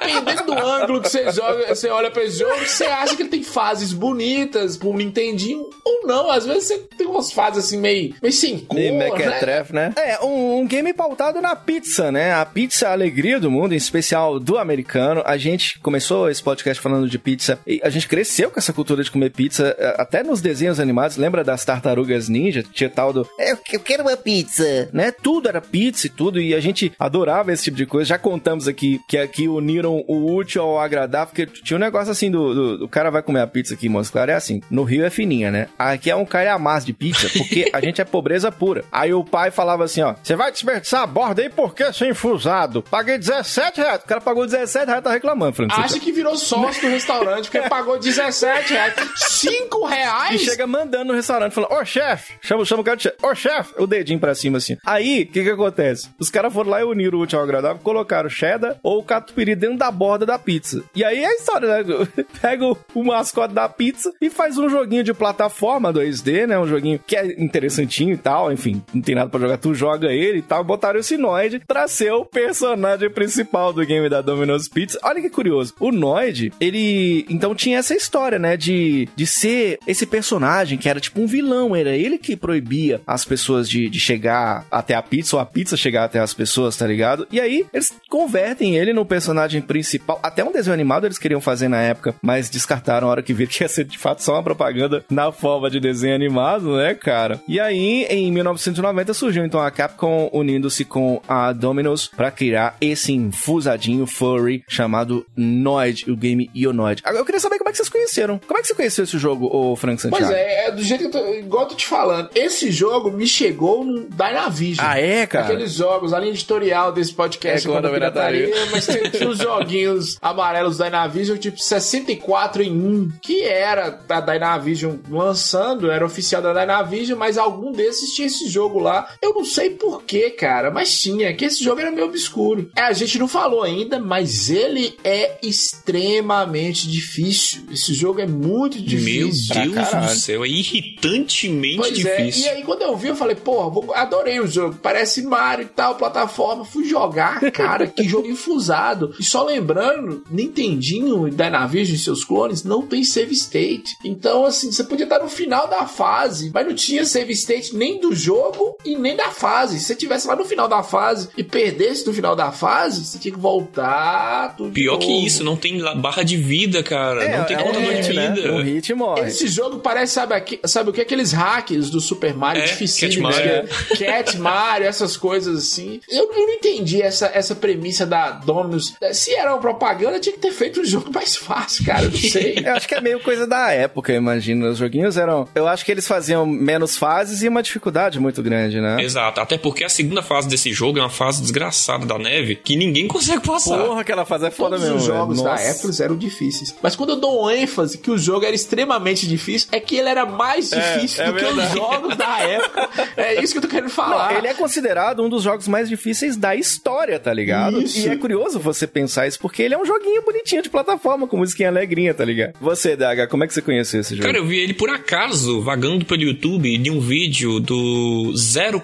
Dependendo do ângulo que você joga, você olha pra esse jogo, você acha que ele tem fases bonitas pro Nintendinho ou não. Às vezes você tem umas fases assim meio, meio sem Meio mequetrefe, né? É, um, um game pautado na pizza, né? A pizza é a alegria do mundo, em especial do americano. A gente começou esse podcast falando de pizza e a gente cresceu com essa cultura de comer pizza, eh, até nos desenhos animados. Lembra das tartarugas ninja? Tinha tal do. Eu, eu quero uma pizza, né? Tudo era pizza e tudo, e a gente adorava esse tipo de coisa. Já contamos aqui que aqui uniram o útil ao agradável, porque tinha um negócio assim do, do, do cara vai comer a pizza aqui em Montes Claros, é assim. No Rio é fininha, né? Aqui é um calhamaço de pizza, porque a gente é pobreza pura. Aí o pai falava assim, ó, você vai desperdiçar a borda aí porque sem infusado. Paguei 17 reais. O cara pagou 17 reais, tá reclamando, Francisco. Acha que virou sócio do restaurante porque pagou 17 reais. 5 E reais? chega mandando no restaurante, falando, ô chefe, chama, chama o cara de chefe, ô chefe, o dedinho pra cima assim. Aí, o que que acontece? Os caras foram lá e uniram o útil ao agradável, colocaram cheddar ou catupiry dentro da borda da pizza. E aí é a história, né? [LAUGHS] Pega o, o mascote da pizza e faz um joguinho de plataforma 2D, né? Um joguinho que é interessantinho e tal, enfim, não tem nada pra jogar, tu joga ele e tal. Botaram esse Noid pra ser o personagem principal do game da Domino's Pizza. Olha que curioso. O Noid, ele então tinha essa história, né? De, de ser esse personagem que era tipo um vilão. Era ele que proibia as pessoas de, de chegar até a pizza ou a pizza chegar até as pessoas, tá ligado? E aí eles convertem ele no personagem principal. Até um desenho animado eles queriam fazer na época, mas descartaram a hora que viram que ia ser de fato só uma propaganda na forma de desenho animado, né, cara? E aí, em 1990, surgiu então a Capcom unindo-se com a Domino's pra criar esse infusadinho furry chamado Noid, o game Ionoid. Agora, eu queria saber como é que vocês conheceram. Como é que você conheceu esse jogo, ô Frank Santiago? Pois é, é do jeito que eu tô, igual eu tô te falando. Esse jogo me chegou no Dynavision. Ah, é, cara? Aqueles jogos, a linha editorial desse podcast É, quando pirataria. mas tem, tinha os joguinhos amarelos da Dynavision, tipo 64 em 1, que era da Dynavision lançando, era oficial da Dynavision, mas algum desses tinha esse jogo lá. Eu não sei porquê, cara, mas tinha, que esse jogo era meio obscuro. É, a gente não falou ainda, mas ele é extremamente difícil. Esse jogo é muito Meu difícil. Deus do céu, é irritantemente Pois é, difícil. e aí quando eu vi, eu falei, porra, vou- adorei o jogo, parece Mario e tal, plataforma. Fui jogar, cara, [LAUGHS] que jogo infusado. E só lembrando, Nintendinho e Dynavision e seus clones não tem save state. Então, assim, você podia estar no final da fase, mas não tinha save state nem do jogo e nem da fase. Se você tivesse lá no final da fase e perdesse no final da fase, você tinha que voltar Pior que isso, não tem barra de vida, cara. não tem é um contador de né? vida. Um hit morre. Esse jogo parece, sabe, aqui, sabe o que? Aqueles hackers do Super Mario É, dificílimos. Cat Mario. que [LAUGHS] é Cat Mario, essas coisas assim. Eu, eu não entendi essa, essa premissa da Dominus. Se era uma propaganda, tinha que ter feito um jogo mais fácil, cara. Eu não sei. [LAUGHS] Eu acho que é meio coisa da época, imagina. Os joguinhos eram. Eu acho que eles faziam menos fases e uma dificuldade muito grande, né? Exato, até porque a segunda fase desse jogo é uma fase desgraçada da neve que ninguém consegue passar. Porra, aquela fase é foda Todos mesmo. os velho. jogos da Nossa. Apple eram difíceis. Mas quando eu dou um ênfase que o jogo era extremamente difícil, é que ele era mais difícil é do que os verdade. jogos da época. É isso que eu tô querendo falar. Não, ele é considerado um dos jogos mais difíceis da história, tá ligado? Isso. E é curioso você pensar isso, porque ele é um joguinho bonitinho de plataforma, com musiquinha alegrinha, tá ligado? Você, DH, como é que você conheceu esse jogo? Cara, eu vi ele por acaso, vagando pelo YouTube, de um vídeo do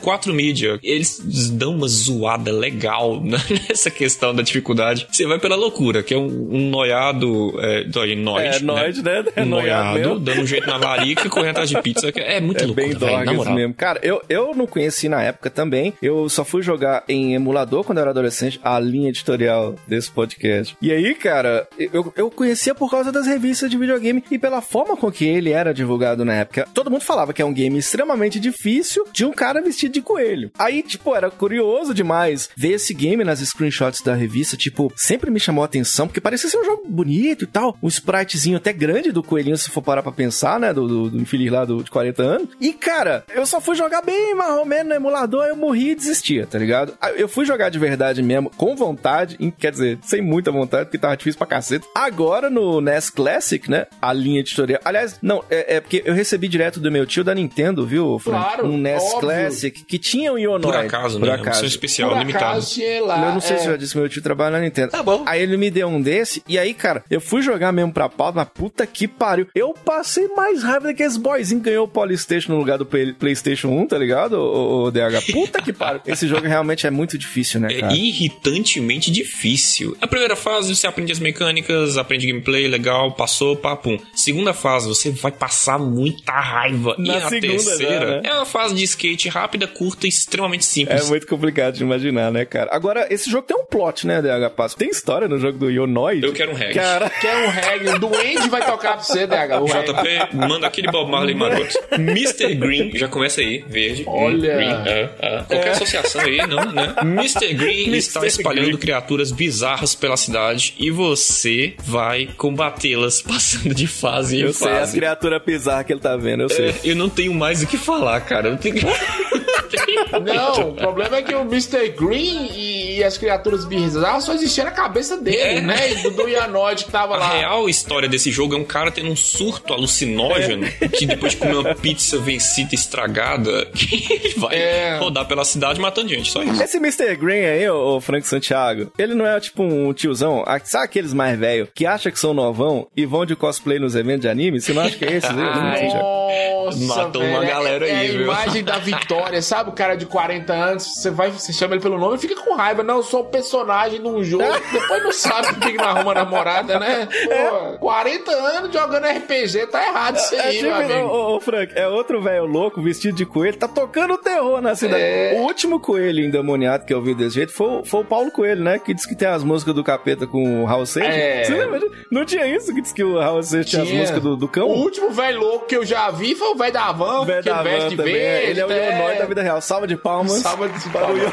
04 Media. Eles dão uma zoada legal [LAUGHS] né, nessa questão da dificuldade. Você vai pela loucura, que é um, um noiado. É, dói, É, noide, né? É noiado noiado, dando um jeito na varica e correndo atrás de pizza. que É muito É loucura, bem na moral. mesmo. Cara, eu, eu não conheci na época também. Eu só fui jogar em emulador quando eu era adolescente, a linha editorial desse podcast. E aí, cara, eu, eu conhecia por causa das revistas de videogame e pela forma com que ele era divulgado na época. Todo mundo falava que é um game extremamente difícil de um cara vestido de coelho. Aí, tipo, era curioso demais ver esse game nas screenshots da revista, tipo, sempre me chamou a atenção, porque parecia ser um jogo bonito e tal, um spritezinho até grande do coelhinho, se for parar pra pensar, né, do, do, do infeliz lá do, de 40 anos. E, cara, eu só fui jogar bem mais ou menos no emulador, eu morri e desistia, tá ligado? Aí Eu fui jogar de verdade mesmo, com vontade, em- quer dizer, sem muita vontade, porque tava difícil pra cacete. Agora no NES Classic, né, a linha editorial, aliás, não, é, é porque eu recebi direto do meu tio da Nintendo, viu, Frank? Claro, um NES óbvio. Classic que tinha um Ionoid. Por acaso, por né? acaso. Opção especial, Por limitado. lá. Eu não sei é. se eu já disse, meu tio trabalha na Nintendo. Tá bom. Aí ele me deu um desse, e aí, cara, eu fui jogar mesmo pra pauta, mas puta que pariu. Eu passei mais raiva que esse boyzinho que ganhou o Polystation no lugar do Play- PlayStation 1, tá ligado, ô, ô, DH? Puta que pariu. [LAUGHS] Esse jogo realmente é muito difícil, né, É cara? irritantemente difícil. A primeira fase você aprende as mecânicas, aprende gameplay, legal, passou, papum. Segunda fase você vai passar muita raiva. Na e a segunda já, terceira né? é uma fase de skate rápida, curta e extremamente É simples. muito complicado de imaginar, né, cara? Agora, esse jogo tem um plot, né, DH Passo? Tem história no jogo do Ionoid? Eu quero um reggae. Cara, [LAUGHS] Quer um reggae, o duende vai tocar pra você, DH. O reggae. JP, manda aquele Bob Marley maroto. Mr. Green, já começa aí, verde. Olha. Green, é, é. Qualquer associação aí, não, né? Mr. Green está espalhando Green. criaturas bizarras pela cidade e você vai combatê-las passando de fase em eu sei, a fase. criatura bizarra que ele tá vendo, eu sei. É, eu não tenho mais o que falar, cara. Eu não tenho... [LAUGHS] Não, o problema é que o Mr. Green e as criaturas bizarras só existiam na cabeça dele, É. né? E do, do Ianoid que tava A lá. real história desse jogo é um cara tendo um surto alucinógeno que depois de comer uma pizza vencida estragada, [LAUGHS] que ele vai É. rodar pela cidade matando gente, só isso. Esse Mr. Green aí, ô Frank Santiago, ele não é tipo um tiozão, ah, sabe aqueles mais velhos que acham que são novão e vão de cosplay nos eventos de anime? Você não acha que é esse? [LAUGHS] Santiago? Nossa, Matou uma velho, é- galera é, aí, a viu? imagem da vitória, sabe? O cara de 40 anos, você vai, você chama ele pelo nome e fica com raiva. Não, eu sou o personagem de um jogo. Depois não sabe por que não arruma namorada, né? Pô, 40 anos jogando RPG, tá errado isso É aí, tipo, meu amigo. ô, ô, Frank, é outro velho louco vestido de coelho, tá tocando terror na cidade. É. O último coelho endemoniado que eu vi desse jeito foi, o- foi o Paulo Coelho, né? Que disse que tem as músicas do capeta com o Raul Seixas. É. Você lembra? Não tinha isso que disse que o Raul Seixas tinha, as Tinha. músicas do, do cão? O último velho louco que eu já vi foi o velho da van, Velho que da veste van de também. verde. Ele é o né? Leonor da vida real. Salva de palmas. Salva de para o palmas.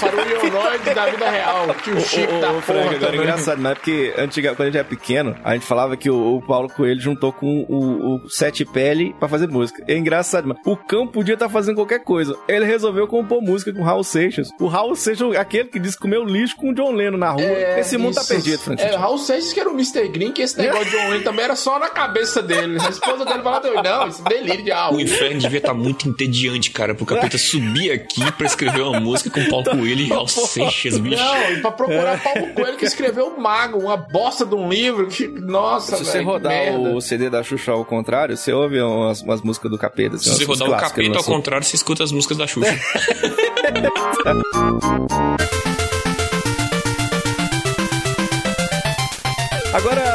Para o Leonor da vida real. Que o Chico Ô, da Frank, porra agora é também. engraçado, não é porque antiga, quando a gente era pequeno, a gente falava que o, o Paulo Coelho juntou com o, o Sete Pele pra fazer música. É engraçado, mano. O cão podia estar fazendo qualquer coisa. Ele resolveu compor música com o Raul Seixas. O Raul Seixas, aquele que disse que comeu lixo com o John Lennon na rua. É, Esse mundo tá isso. perdido, Frank. É, Raul Seixas que era o Mr. Green, que esse negócio de John Wayne também era só na cabeça dele. A esposa dele falava, não, isso é delírio O inferno devia estar muito entediante, cara, pro capeta subir aqui pra escrever uma música com Paulo Coelho e Raul Seixas, bicho. Não, e pra É. procurar Paulo Coelho que escreveu o Mago, uma bosta de um livro. Que, nossa, Se você velho, que rodar merda. o CD da Xuxa ao contrário, você ouve umas, umas músicas do capeta. assim, Se você rodar o capeta ao lançou. contrário, você escuta as músicas da Xuxa. [LAUGHS] Agora,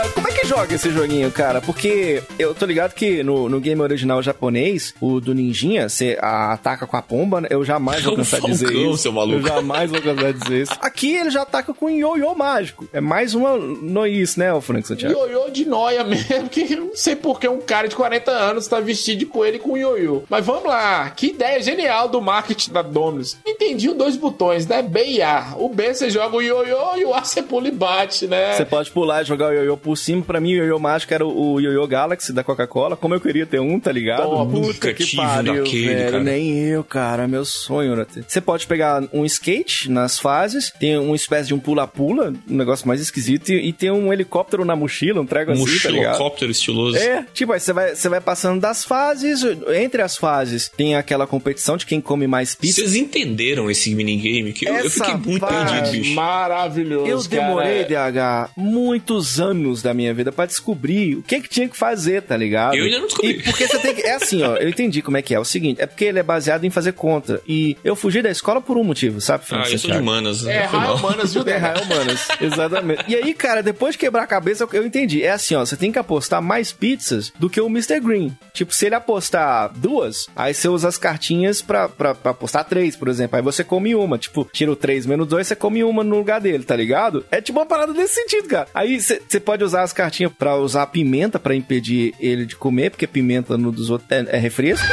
que joga esse joguinho, cara? Porque eu tô ligado que no, no game original japonês, o do Ninjinha, você ataca com a pomba, né? Eu jamais vou [LAUGHS] É cansar de dizer isso. seu maluco. Eu jamais vou cansar de dizer isso. Aqui ele já ataca com um ioiô mágico. É mais uma noice, né, o Frank Santiago? Ioiô de noia [LAUGHS] mesmo, que eu não sei porque um cara de 40 anos tá vestido de coelho com ioiô. Mas vamos lá, que ideia genial do marketing da Dominus. Entendi os dois botões, né? B e A. O B você joga o ioiô e o A você pula e bate, né? Você pode pular e jogar o ioiô por cima. Pra mim, o ioiô mágico era o o ioiô Galaxy da Coca-Cola. Como eu queria ter um, tá ligado? Top. Nunca tive um daquele, velho. cara. Nem eu, cara. Meu sonho era ter. Você pode pegar um skate nas fases, tem uma espécie de um pula-pula, um negócio mais esquisito, e, e tem um helicóptero na mochila, um trego assim, tá ligado? Mochilocóptero estiloso. É, tipo, aí você vai, você vai passando das fases, entre as fases tem aquela competição de quem come mais pizza. Vocês entenderam esse minigame? Que eu, eu fiquei muito perdido, bicho. Maravilhoso. Eu demorei, cara. DH, muitos anos da minha vida pra descobrir o que que tinha que fazer, tá ligado? Eu ainda não descobri. E porque você tem que. É assim, ó, eu entendi como é que é. É o seguinte, é porque ele é baseado em fazer conta. E eu fugi da escola por um motivo, sabe, Ah, eu sou de humanas. É, mal. raio humanas, viu, É, raio [LAUGHS] humanas, exatamente. E aí, cara, depois de quebrar a cabeça, eu- eu entendi. É assim, ó, você tem que apostar mais pizzas do que o Mr. Green. Tipo, se ele apostar duas, aí você usa as cartinhas pra, pra, pra apostar três, por exemplo. Aí você come uma. Tipo, tira o três menos dois, você come uma no lugar dele, tá ligado? É tipo uma parada desse sentido, cara. Aí você pode usar as cartinhas pra usar pimenta pra impedir ele de comer, porque pimenta no dos outros é, é refresco.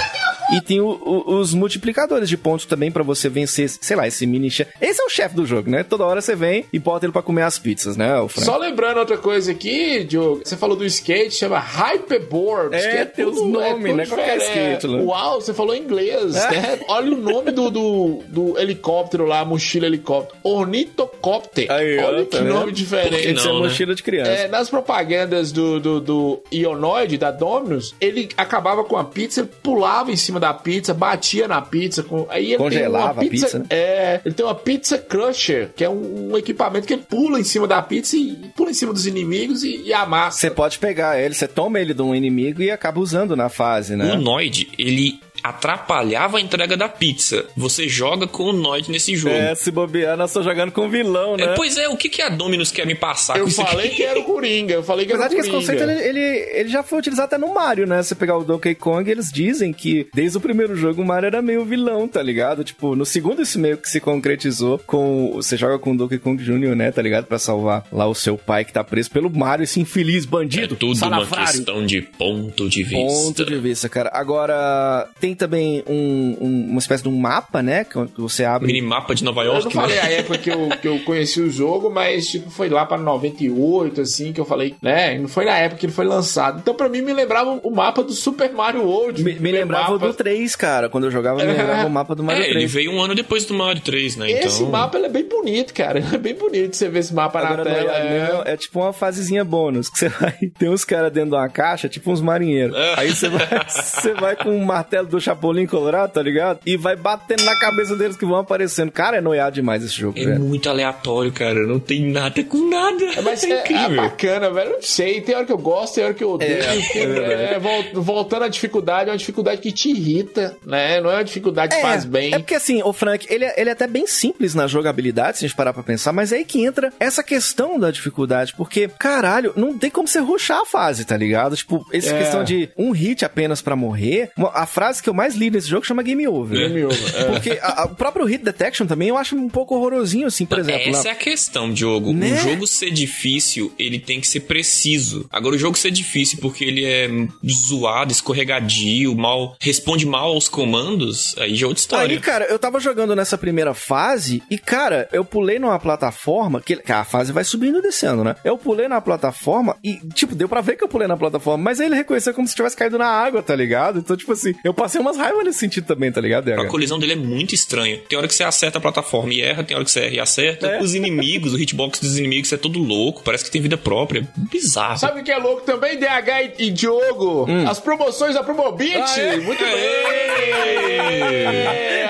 E tem o- o- os multiplicadores de pontos também pra você vencer, sei lá, esse mini chefe. Esse é o chefe do jogo, né? Toda hora você vem e bota ele pra comer as pizzas, né? Só lembrando outra coisa aqui, Diogo. Você falou do skate, chama Hyperboard. É, tem os nomes, né? Qualquer skate lá. Uau, você falou inglês, É. né? Olha o nome do, do, do helicóptero lá, mochila helicóptero. Ornitocopter. Aí, Olha tá que vendo? nome diferente. Esse é né? mochila de criança. É, nas propagandas do, do, do Ionoid, da Domino's, ele acabava com a pizza, ele pulava em cima da pizza, batia na pizza. Com, aí ele Congelava a tem uma pizza, pizza, né? É, ele tem uma pizza crusher, que é um, um equipamento que ele pula em cima da pizza e pula em cima dos inimigos e, e amassa. Você pode pegar ele, você toma ele de um inimigo e acaba usando na fase, né? O Noid, ele atrapalhava a entrega da pizza. Você joga com o Noid nesse jogo. É, se bobear, nós estamos jogando com vilão, né? É, pois é, o que, que a Dominus quer me passar Eu com isso falei aqui? que era o Coringa, eu falei que era o Apesar de que esse Coringa. conceito ele, ele, ele já foi utilizado até no Mario, né? Você pegar o Donkey Kong, eles dizem que desde o primeiro jogo o Mario era meio vilão, tá ligado? Tipo, no segundo isso meio que se concretizou com. Você joga com o Donkey Kong Jr., né? Tá ligado? Pra salvar lá o seu pai que tá preso pelo Mario, esse infeliz É bandido. tudo uma salafrário. questão de ponto de vista. Ponto de vista, cara. Agora, tem também um, um- uma espécie de um mapa, né? Que você abre. Minimapa de Nova Eu York, não falei né? a época que eu, que eu conheci o jogo, mas tipo, foi lá pra 98, assim, que eu falei, né? Não foi na época que ele foi lançado. Então, pra mim, me lembrava o mapa do Super Mario World. Me, me lembrava mapa. do 3, cara. Quando eu jogava, me lembrava o mapa do Mario É, ele 3. veio um ano depois do Mario 3, né? Esse então... mapa ele é bem bonito, cara. Ele é bem bonito você ver esse mapa Agora, na tela. não, é. é tipo uma fasezinha bônus, que você [LAUGHS] vai... Tem uns caras dentro de uma caixa, tipo uns marinheiros. É. Aí você vai, [LAUGHS] você vai com o martelo do Chapolin Colorado, tá ligado? E vai batendo na cabeça deles que vão aparecendo. Cara, é noiado demais esse jogo, É velho. muito aleatório, cara. Não tem nada com nada. Mas [LAUGHS] é é, é bacana, velho. Não sei, tem hora que eu gosto, tem hora que eu odeio. É, vol- voltando à dificuldade, é uma dificuldade que te irrita, né? Não é uma dificuldade que faz bem. É porque assim, o Frank, ele é, ele é até bem simples na jogabilidade, se a gente parar pra pensar, mas é aí que entra essa questão da dificuldade, porque, caralho, não tem como você rushar a fase, tá ligado? Tipo, essa É. questão de um hit apenas pra morrer, a frase que eu mais li nesse jogo chama Game Over. Game over, [LAUGHS] é. Porque a- a- o próprio hit detection também eu acho um pouco horrorosinho, assim, por exemplo. Essa é a questão, Diogo. Né? O jogo ser difícil, ele tem que ser preciso. Agora, o jogo ser difícil porque ele é zoado, escorregadio, mal responde mal aos comandos, aí já é outra história. Aí, cara, eu tava jogando nessa primeira fase e, cara, eu pulei numa plataforma que, que a fase vai subindo e descendo, né? Eu pulei na plataforma e, tipo, deu pra ver que eu pulei na plataforma, mas aí ele reconheceu como se tivesse caído na água, tá ligado? Então, tipo assim, eu passei umas raivas nesse sentido também, tá ligado, A colisão dele é muito estranha. Tem hora que você acerta a plataforma e erra, tem hora que você erra e acerta. É. Os inimigos, o hitbox dos inimigos é todo louco, parece que tem vida própria. Bizarro. Sabe o que é louco também, DH e, e Diogo? Hum. As promoções da Promobit. Ah, é? Muito bem.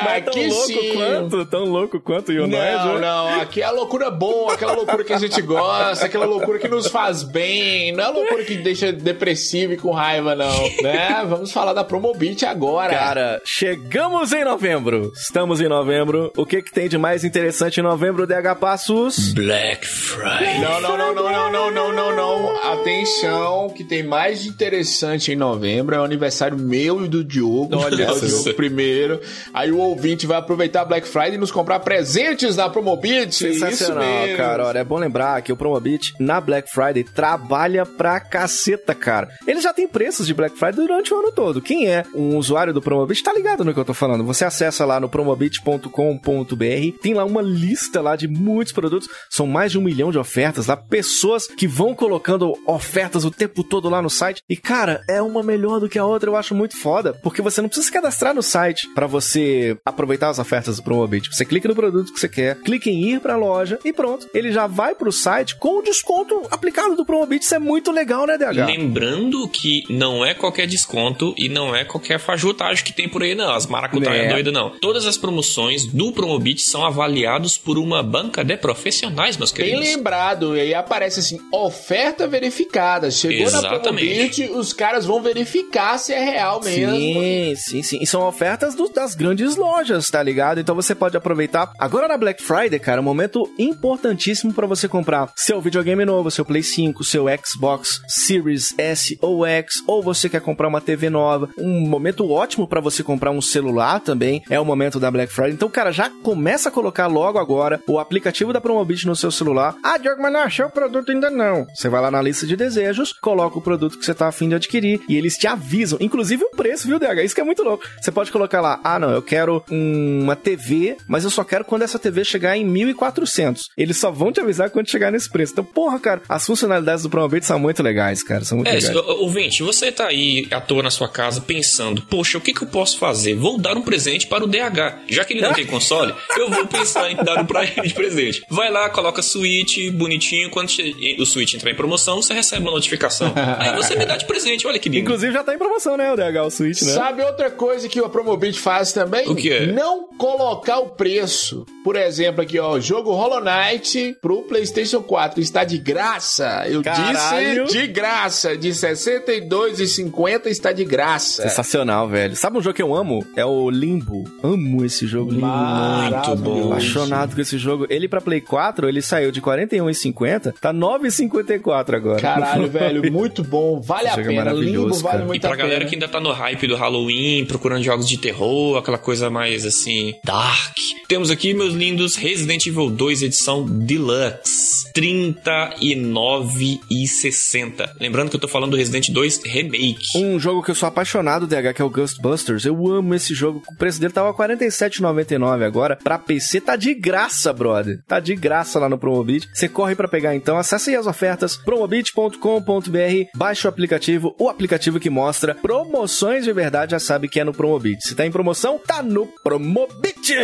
Mas tão aqui louco sim. quanto, tão louco quanto o Não, né? não, aqui é a loucura boa, aquela loucura que a gente gosta, aquela loucura que nos faz bem, não é a loucura que deixa depressivo e com raiva, não, né? Vamos falar da Promobit agora. Cara, chegamos em novembro. Estamos em novembro. O que que tem de mais interessante em novembro, DH Passos? Black Friday. Não, não, não, não, não, não, não, não, não. Atenção, que tem mais de interessante em novembro. É o aniversário meu e do Diogo. Olha é o. Diogo primeiro. Aí o ouvinte vai aproveitar a Black Friday e nos comprar presentes na Promobit. Sensacional, Isso mesmo. cara. Olha, é bom lembrar que o Promobit na Black Friday trabalha pra caceta, cara. Ele já tem preços de Black Friday durante o ano todo. Quem é um usuário do Promobit tá ligado no que eu tô falando. Você acessa lá no promobit.com.br, tem lá uma lista lá de muitos produtos. São mais de um milhão de ofertas lá, pessoas que vão colocando ofertas o tempo todo lá no site. E, cara, é uma melhor do que a outra. Eu acho muito foda, porque você não precisa se cadastrar no site pra você aproveitar as ofertas do Promobit. Você clica no produto que você quer, clica em ir pra loja e pronto. Ele já vai pro site com o desconto aplicado do Promobit. Isso é muito legal, né, DH? Lembrando que não é qualquer desconto e não é qualquer fajutagem que tem por aí, não. As maracutaias É. doidas, não. Todas as promoções do Promobit são avaliados por uma banca de profissionais, meus Bem queridos. lembrado, e aí aparece assim, oferta verificada. Chegou na Exatamente. Promobit, os caras vão verificar se é real mesmo. Sim, sim, sim. E são ofertas do- das grandes lojas. lojas, tá ligado? Então você pode aproveitar. Agora na Black Friday, cara, um momento importantíssimo para você comprar seu videogame novo, seu Play 5, seu Xbox Series S ou X, ou você quer comprar uma TV nova. Um momento ótimo para você comprar um celular também. É o momento da Black Friday. Então, cara, já começa a colocar logo agora o aplicativo da Promobit no seu celular. Ah, Diogo, mas não achou o produto ainda não. Você vai lá na lista de desejos, coloca o produto que você tá afim de adquirir e eles te avisam, inclusive o preço, viu, DH? Isso que é muito louco. Você pode colocar lá, ah, não, eu quero uma TV, mas eu só quero quando essa TV chegar em 1400. Eles só vão te avisar quando chegar nesse preço. Então, porra, cara, as funcionalidades do Promobit são muito legais, cara, são muito É, legais. ouvinte, você tá aí à toa na sua casa pensando, poxa, o que, que eu posso fazer? Vou dar um presente para o DH. Já que ele não tem [LAUGHS] console, eu vou pensar em dar um pra ele de presente. Vai lá, coloca Switch, bonitinho. Quando o Switch entrar em promoção, você recebe uma notificação. Aí você me dá de presente, olha que lindo. Inclusive já tá em promoção, né, o DH, o Switch, né? Sabe outra coisa que o Promobit faz também? O quê? Não colocar o preço. Por exemplo, aqui, ó, o jogo Hollow Knight pro PlayStation 4 está de graça. Eu Caralho. disse de graça. De R$ 62,50 está de graça. Sensacional, velho. Sabe um jogo que eu amo? É o Limbo. Amo esse jogo. Limbo. Muito bom. Apaixonado com esse jogo. Ele pra Play 4, ele saiu de 41,50, tá 9,54 agora. Caralho, [LAUGHS] velho, muito bom. Vale a Esse jogo é pena. maravilhoso, Limbo vale cara. muito E pra a galera pena. que ainda tá no hype do Halloween, procurando jogos de terror, aquela coisa mais assim, dark. Temos aqui, meus lindos, Resident Evil 2 edição Deluxe. R$39,60. Lembrando que eu tô falando do Resident 2 Remake. Um jogo que eu sou apaixonado, DH, que é o Ghostbusters. Eu amo esse jogo. O preço dele tava R$ 47,99 agora. Pra PC tá de graça, brother. Tá de graça lá no Promobit. Você corre pra pegar então. Acesse aí as ofertas promobit.com.br. Baixe o aplicativo. O aplicativo que mostra promoções de verdade já sabe que é no Promobit. Se tá em promoção, tá no Promobit.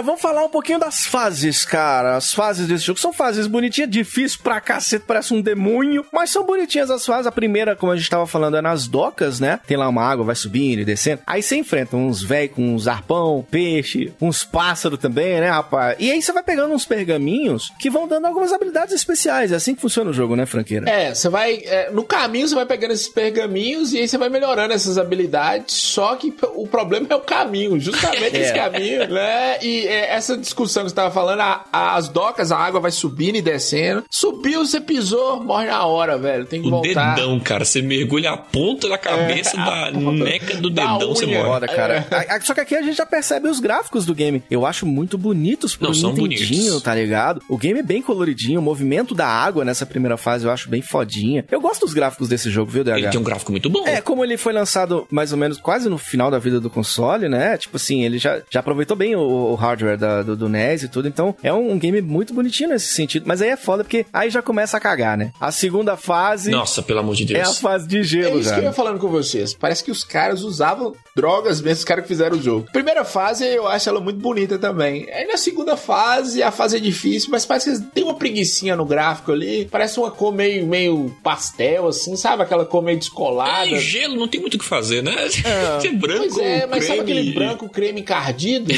Cara, vamos falar um pouquinho das fases, cara. As fases desse jogo são fases bonitinhas, difícil pra cacete, parece um demônio, mas são bonitinhas as fases. A primeira, como a gente tava falando, é nas docas, né? Tem lá uma água, vai subindo e descendo. Aí você enfrenta uns velhos com uns arpão, peixe, uns pássaros também, né, rapaz? E aí você vai pegando uns pergaminhos que vão dando algumas habilidades especiais. É assim que funciona o jogo, né, franqueira? É, você vai. é, no caminho você vai pegando esses pergaminhos e aí você vai melhorando essas habilidades. Só que o problema é o caminho, justamente [LAUGHS] esse caminho, né? E é, essa discussão que você tava falando, a- as docas, a água vai subindo e descendo. Subiu, você pisou, morre na hora, velho. Tem que O voltar. dedão, cara. Você mergulha a ponta da cabeça da [LAUGHS] neca do Da dedão, você unha. morre. Foda, cara. A- a- Só que aqui a gente já percebe os gráficos do game. Eu acho muito bonitos pro Não, são bonitos. tá ligado? O game é bem coloridinho, o movimento da água nessa primeira fase eu acho bem fodinha. Eu gosto dos gráficos desse jogo, viu, DH? Ele tem um gráfico muito bom. É, como ele foi lançado mais ou menos quase no final da vida do console, né? Tipo assim, ele já, já aproveitou bem o, o hardware da- do, do NES e tudo, então é um, um game muito bonitinho nesse sentido. Mas aí é foda porque aí já começa a cagar, né? A segunda fase Nossa, pelo amor de é a Deus. fase de É gelo isso já. que eu ia falando com vocês. Parece que os caras usavam drogas mesmo, os caras que fizeram o jogo. Primeira fase, eu acho ela muito bonita também. Aí na segunda fase, a fase é difícil, mas parece que tem uma preguiçinha no gráfico ali. Parece uma cor meio, meio pastel, assim, sabe? Aquela cor meio descolada. É, gelo não tem muito o que fazer, né? É, [LAUGHS] branco, Pois é, mas sabe creme. aquele branco creme encardido?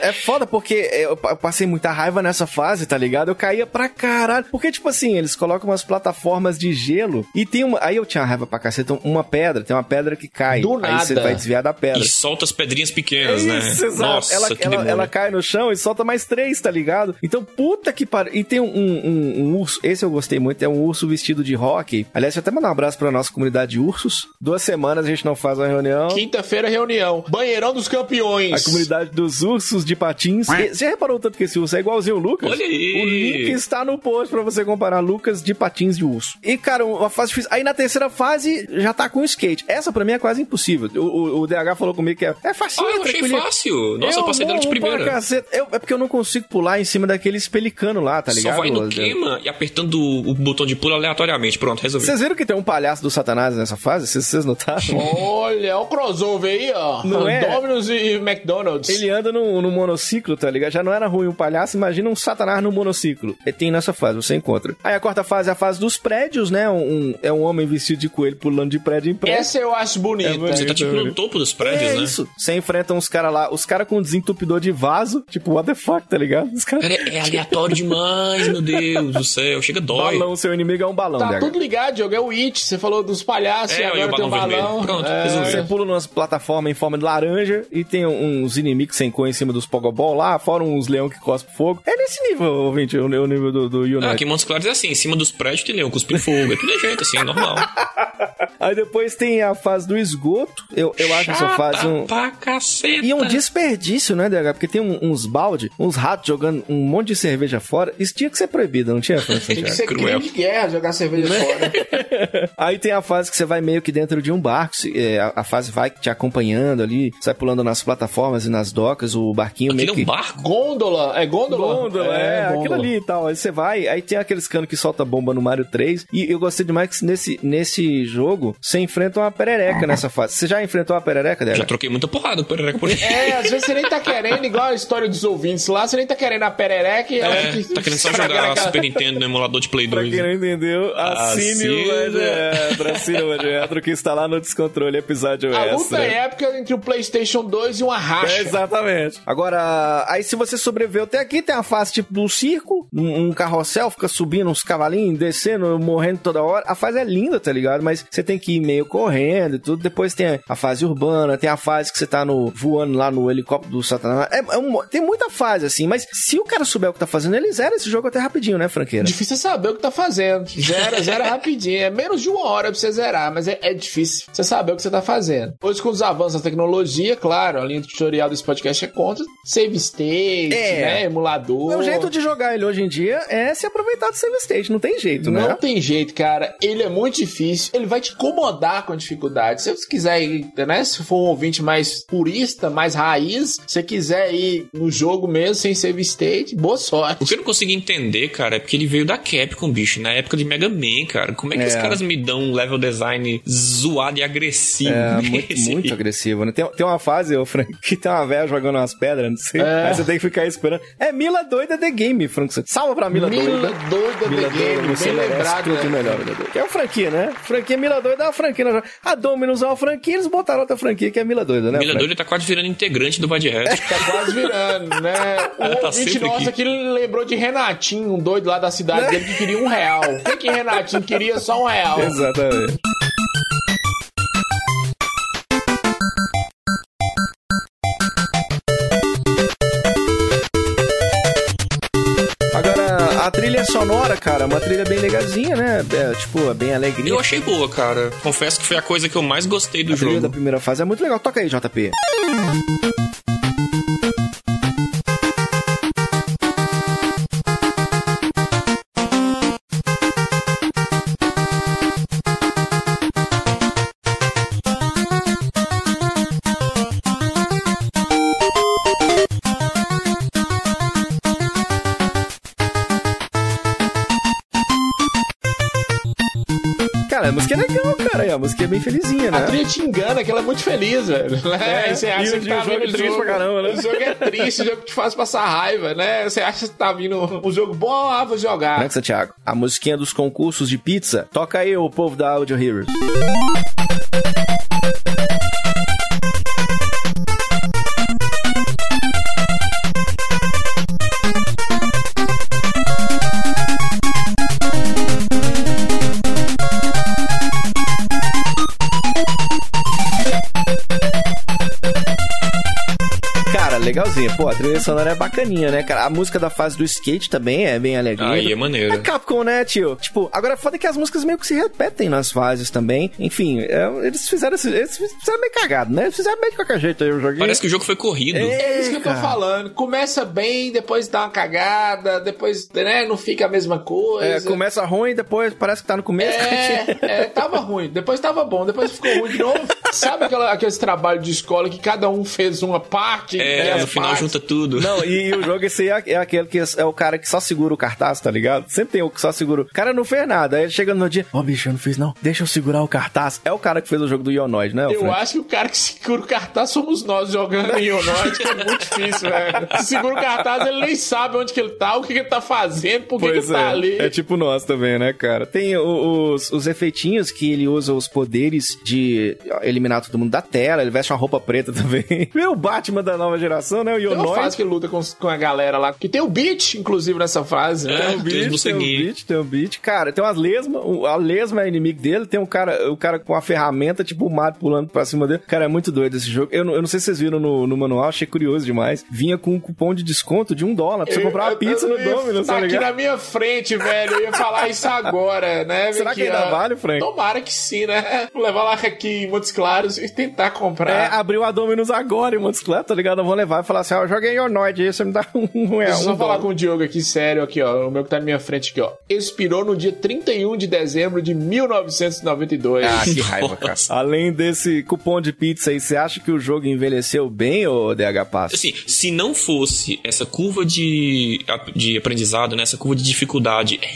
É [LAUGHS] foda porque eu pa- passei muita raiva nessa fase, tá ligado? Eu caía pra caralho. Porque, tipo assim, eles colocam umas plataformas de gelo e tem uma. Aí eu tinha raiva pra cacete. Uma pedra, tem uma pedra que cai. Do Aí você vai desviar da pedra. E solta as pedrinhas É pequenas, né? isso, exato. Nossa, ela, que ela, ela cai no chão e solta mais três, tá ligado? Então, puta que pariu. E tem um, um- um urso, esse eu gostei muito, é um urso vestido de rock. Aliás, eu até mandar um abraço pra nossa comunidade de ursos. Duas semanas a gente não faz uma reunião. Quinta-feira, reunião. Banheirão dos campeões. A comunidade dos ursos de patins. E Você já reparou tanto que esse urso é igualzinho o Lucas? Olha aí. O link está no post pra você comparar Lucas de patins de urso. E, cara, uma fase difícil. Aí na terceira fase já tá com o skate. Essa pra mim é quase impossível. O, o- o DH falou comigo que é, é facinho, Ah, eu achei tranquilinho. fácil. Nossa, eu, passei dela de primeira. Eu- é porque eu não consigo pular em cima daqueles pelicano lá, tá ligado? Só vai no queima e apertando o o botão de pulo aleatoriamente. Pronto, resolvi. Vocês viram que tem um palhaço do Satanás nessa fase? Vocês, notaram? Olha, o crossover aí, ó. Não é? Domino's e McDonald's. Ele anda num, num monociclo, tá ligado? Já não era ruim um palhaço, imagina um satanás no monociclo. E tem nessa fase, você encontra. Aí a quarta fase é a fase dos prédios, né? Um, é um homem vestido de coelho pulando de prédio em prédio. Essa eu acho bonita. Você tá tipo no topo dos prédios, é né? isso. Você enfrenta uns caras lá, os caras com desentupidor de vaso, tipo, what the fuck, tá ligado? Os caras. Cara, é aleatório demais, meu Deus do céu. Chega dói. Balão, seu inimigo é um balão, Tá DH. tudo ligado, Diogo. É o It. Você falou dos palhaços É, e aí agora o tem um balão. Pronto, É. Você pula numa plataforma em forma de laranja e tem uns inimigos sem cor em cima dos Pogobol lá, fora uns leão que cospem fogo. É nesse nível, ouvinte, o, o nível do, do Ah, Unite. aqui em Montes Claros é assim, em cima dos prédios tem leão, cuspindo fogo. É tudo jeito, assim, normal. [LAUGHS] Aí depois tem a fase do esgoto. Eu, eu acho essa fase um. Pra caceta. E um desperdício, né, DH? Porque tem um- uns balde, uns ratos jogando um monte de cerveja fora. Isso tinha que ser proibido, não tinha? Tem que ser Cruel. crime de guerra jogar cerveja fora. [LAUGHS] Aí tem a fase que você vai meio que dentro de um barco. se- é, a, a fase vai te acompanhando ali. Vai pulando nas plataformas e nas docas, o barquinho Aquilo meio é que. um barco? Gôndola. É gôndola? Gôndola, é, aquilo gôndola. ali e tal. Aí você vai, aí tem aqueles canos que solta bomba no Mario 3. E eu gostei demais que nesse, nesse jogo você enfrenta uma perereca nessa fase. Você já enfrentou uma perereca, Já dela? troquei muita porrada por por É, às vezes você nem tá querendo, igual a história dos ouvintes lá, você nem tá querendo a perereca e ela É, fica- tá querendo só jogar aquela- Super [LAUGHS] Nintendo no emulador de Play Pra 2. quem não entendeu, assine o. Mediatro, assine o Mediatro que está lá no Descontrole episódio A extra. luta é épica entre o PlayStation 2 e uma racha. É, exatamente. Agora, aí se você sobreviveu até aqui, tem a fase tipo do circo, um, um carrossel, fica subindo uns cavalinhos, descendo, morrendo toda hora. A fase é linda, tá ligado? Mas você tem que ir meio correndo e tudo. Depois tem a fase urbana, tem a fase que você tá no, voando lá no helicóptero do Satanás. É, é um- tem muita fase, assim, mas se o cara souber o que tá fazendo, ele zera esse jogo até rapidinho, né, franqueira? Difícil é saber o que tá fazendo. Zera, zera rapidinho. É menos de uma hora pra você zerar, mas é, é difícil você saber o que você tá fazendo. Hoje, com os avanços da tecnologia, claro, a linha tutorial desse podcast é contra. Save state, É. né? Emulador. O jeito de jogar ele hoje em dia é se aproveitar do save state, não tem jeito, Não né? tem jeito, cara. Ele é muito difícil. Ele vai te incomodar com a dificuldade. Se você quiser ir, né? Se for um ouvinte mais purista, mais raiz, se você quiser ir no jogo mesmo, sem save state, boa sorte. O que eu não consegui entender, cara, é porque ele veio da Capcom, bicho, na época de Mega Man, cara. Como é que É. os caras me dão um level design zoado e agressivo? É, [LAUGHS] muito, muito agressivo, né? Tem, tem uma fase, ô, Frank, que tem uma velha jogando umas pedras, não sei. É. Aí você tem que ficar esperando. É Mila Doida The Game, Frank. Salva pra Mila, Mila Doida. Doida Mila The Game, você bem lembrado, tudo né? melhor, Mila Doida. Que é o franquia, né? Franquia Mila Doida é uma franquia. né? A Dominus é uma franquia, eles botaram outra franquia que é Mila Doida, né? Mila? Doida tá quase virando integrante do Bad Hat. [LAUGHS] Tá quase virando, né? O [LAUGHS] Ela tá ouvinte nosso aqui. lembrou de Renatinho, um doido lá da cidade dele que queria um real. O que, que Renatinho queria? Só um real. [LAUGHS] Exatamente. Trilha sonora, cara, uma trilha bem legalzinha, né? É, tipo, é bem alegria. Eu achei boa, cara. Confesso que foi a coisa que eu mais gostei do A trilha da jogo. primeira fase é muito legal. Toca aí, JP. Cara, é bem felizinha, né? A trilha te engana, que ela é muito feliz, velho. né? É, E você e acha o- que e tá o jogo vendo é triste pra caramba, né? O jogo é triste, o jogo te faz passar raiva, né? Você acha que tá vindo um jogo bom, ah, vou jogar. Né, Santiago? A musiquinha dos concursos de pizza. Toca aí, o povo da Audio Heroes. Cara, Pô, a trilha sonora é bacaninha, né, cara? A música da fase do skate também é bem alegre. Aí é É maneiro. Capcom, né, tio? Tipo, agora foda que as músicas meio que se repetem nas fases também. Enfim, é, eles fizeram esse, eles fizeram meio cagado, né? Eles fizeram meio de qualquer jeito aí o joguinho. Parece que o jogo foi corrido. É isso que eu tô falando. Começa bem, depois dá uma cagada, depois, né, não fica a mesma coisa. É, começa ruim, depois parece que tá no começo. É, é, tava ruim. Depois tava bom, depois ficou ruim de novo. Sabe aquela, aqueles trabalhos de escola que cada um fez uma parte? É, É, as no final partes. junta tudo. Não, e, e o jogo esse é, é aquele que é o cara que só segura o cartaz, tá ligado? Sempre tem o que só segura. O cara não fez nada. Aí ele chega no dia, ó, bicho, eu não fiz não. Deixa eu segurar o cartaz. É o cara que fez o jogo do Ionoid, né? Eu Fred? acho que o cara que segura o cartaz somos nós jogando em Ionoid, que é muito difícil, velho. Se segura o cartaz, ele nem sabe onde que ele tá, o que, que ele tá fazendo, por que, que Pois ele tá é, ali. é tipo nós também, né, cara? Tem os, os efeitinhos que ele usa os poderes de eliminar todo mundo da tela, ele veste uma roupa preta [LAUGHS] também. O Batman da nova geração, né? O Tem uma fase que luta com, com a galera lá, que tem o beat, inclusive, nessa fase, né? É. Tem os beat, tem um morceguinhos. beat, tem um beat. Cara, tem umas lesmas. o- A lesma é inimigo dele. Tem um cara, o cara com a ferramenta, tipo o Mario pulando pra cima dele. Cara, é muito doido esse jogo. Eu não, eu não sei se vocês viram no, no manual, achei curioso demais. Vinha com um cupom de desconto de um dólar pra você comprar uma pizza eu- no eu Domino's, Tá tá aqui na minha frente, velho. Eu ia falar isso agora, né? [LAUGHS] Será que ó, ainda vale, Frank? Tomara que sim, né? Vou levar lá aqui em Montes Claros e tentar É, comprar. abriu a Dominus agora em Montes tá ligado? Eu vou levar e falar assim: ó, eu joguei Ionoid aí, você me dá [LAUGHS] um real. Deixa eu só um falar com o Diogo aqui, sério, aqui, ó. O meu que tá na minha frente aqui, ó. Expirou no dia 31 de dezembro de 1992. Ah, que [LAUGHS] raiva, cara. Além desse cupom de pizza aí, você acha que o jogo envelheceu bem, ô DH Pass? Assim, se não fosse essa curva de, de aprendizado, né? Essa curva de dificuldade é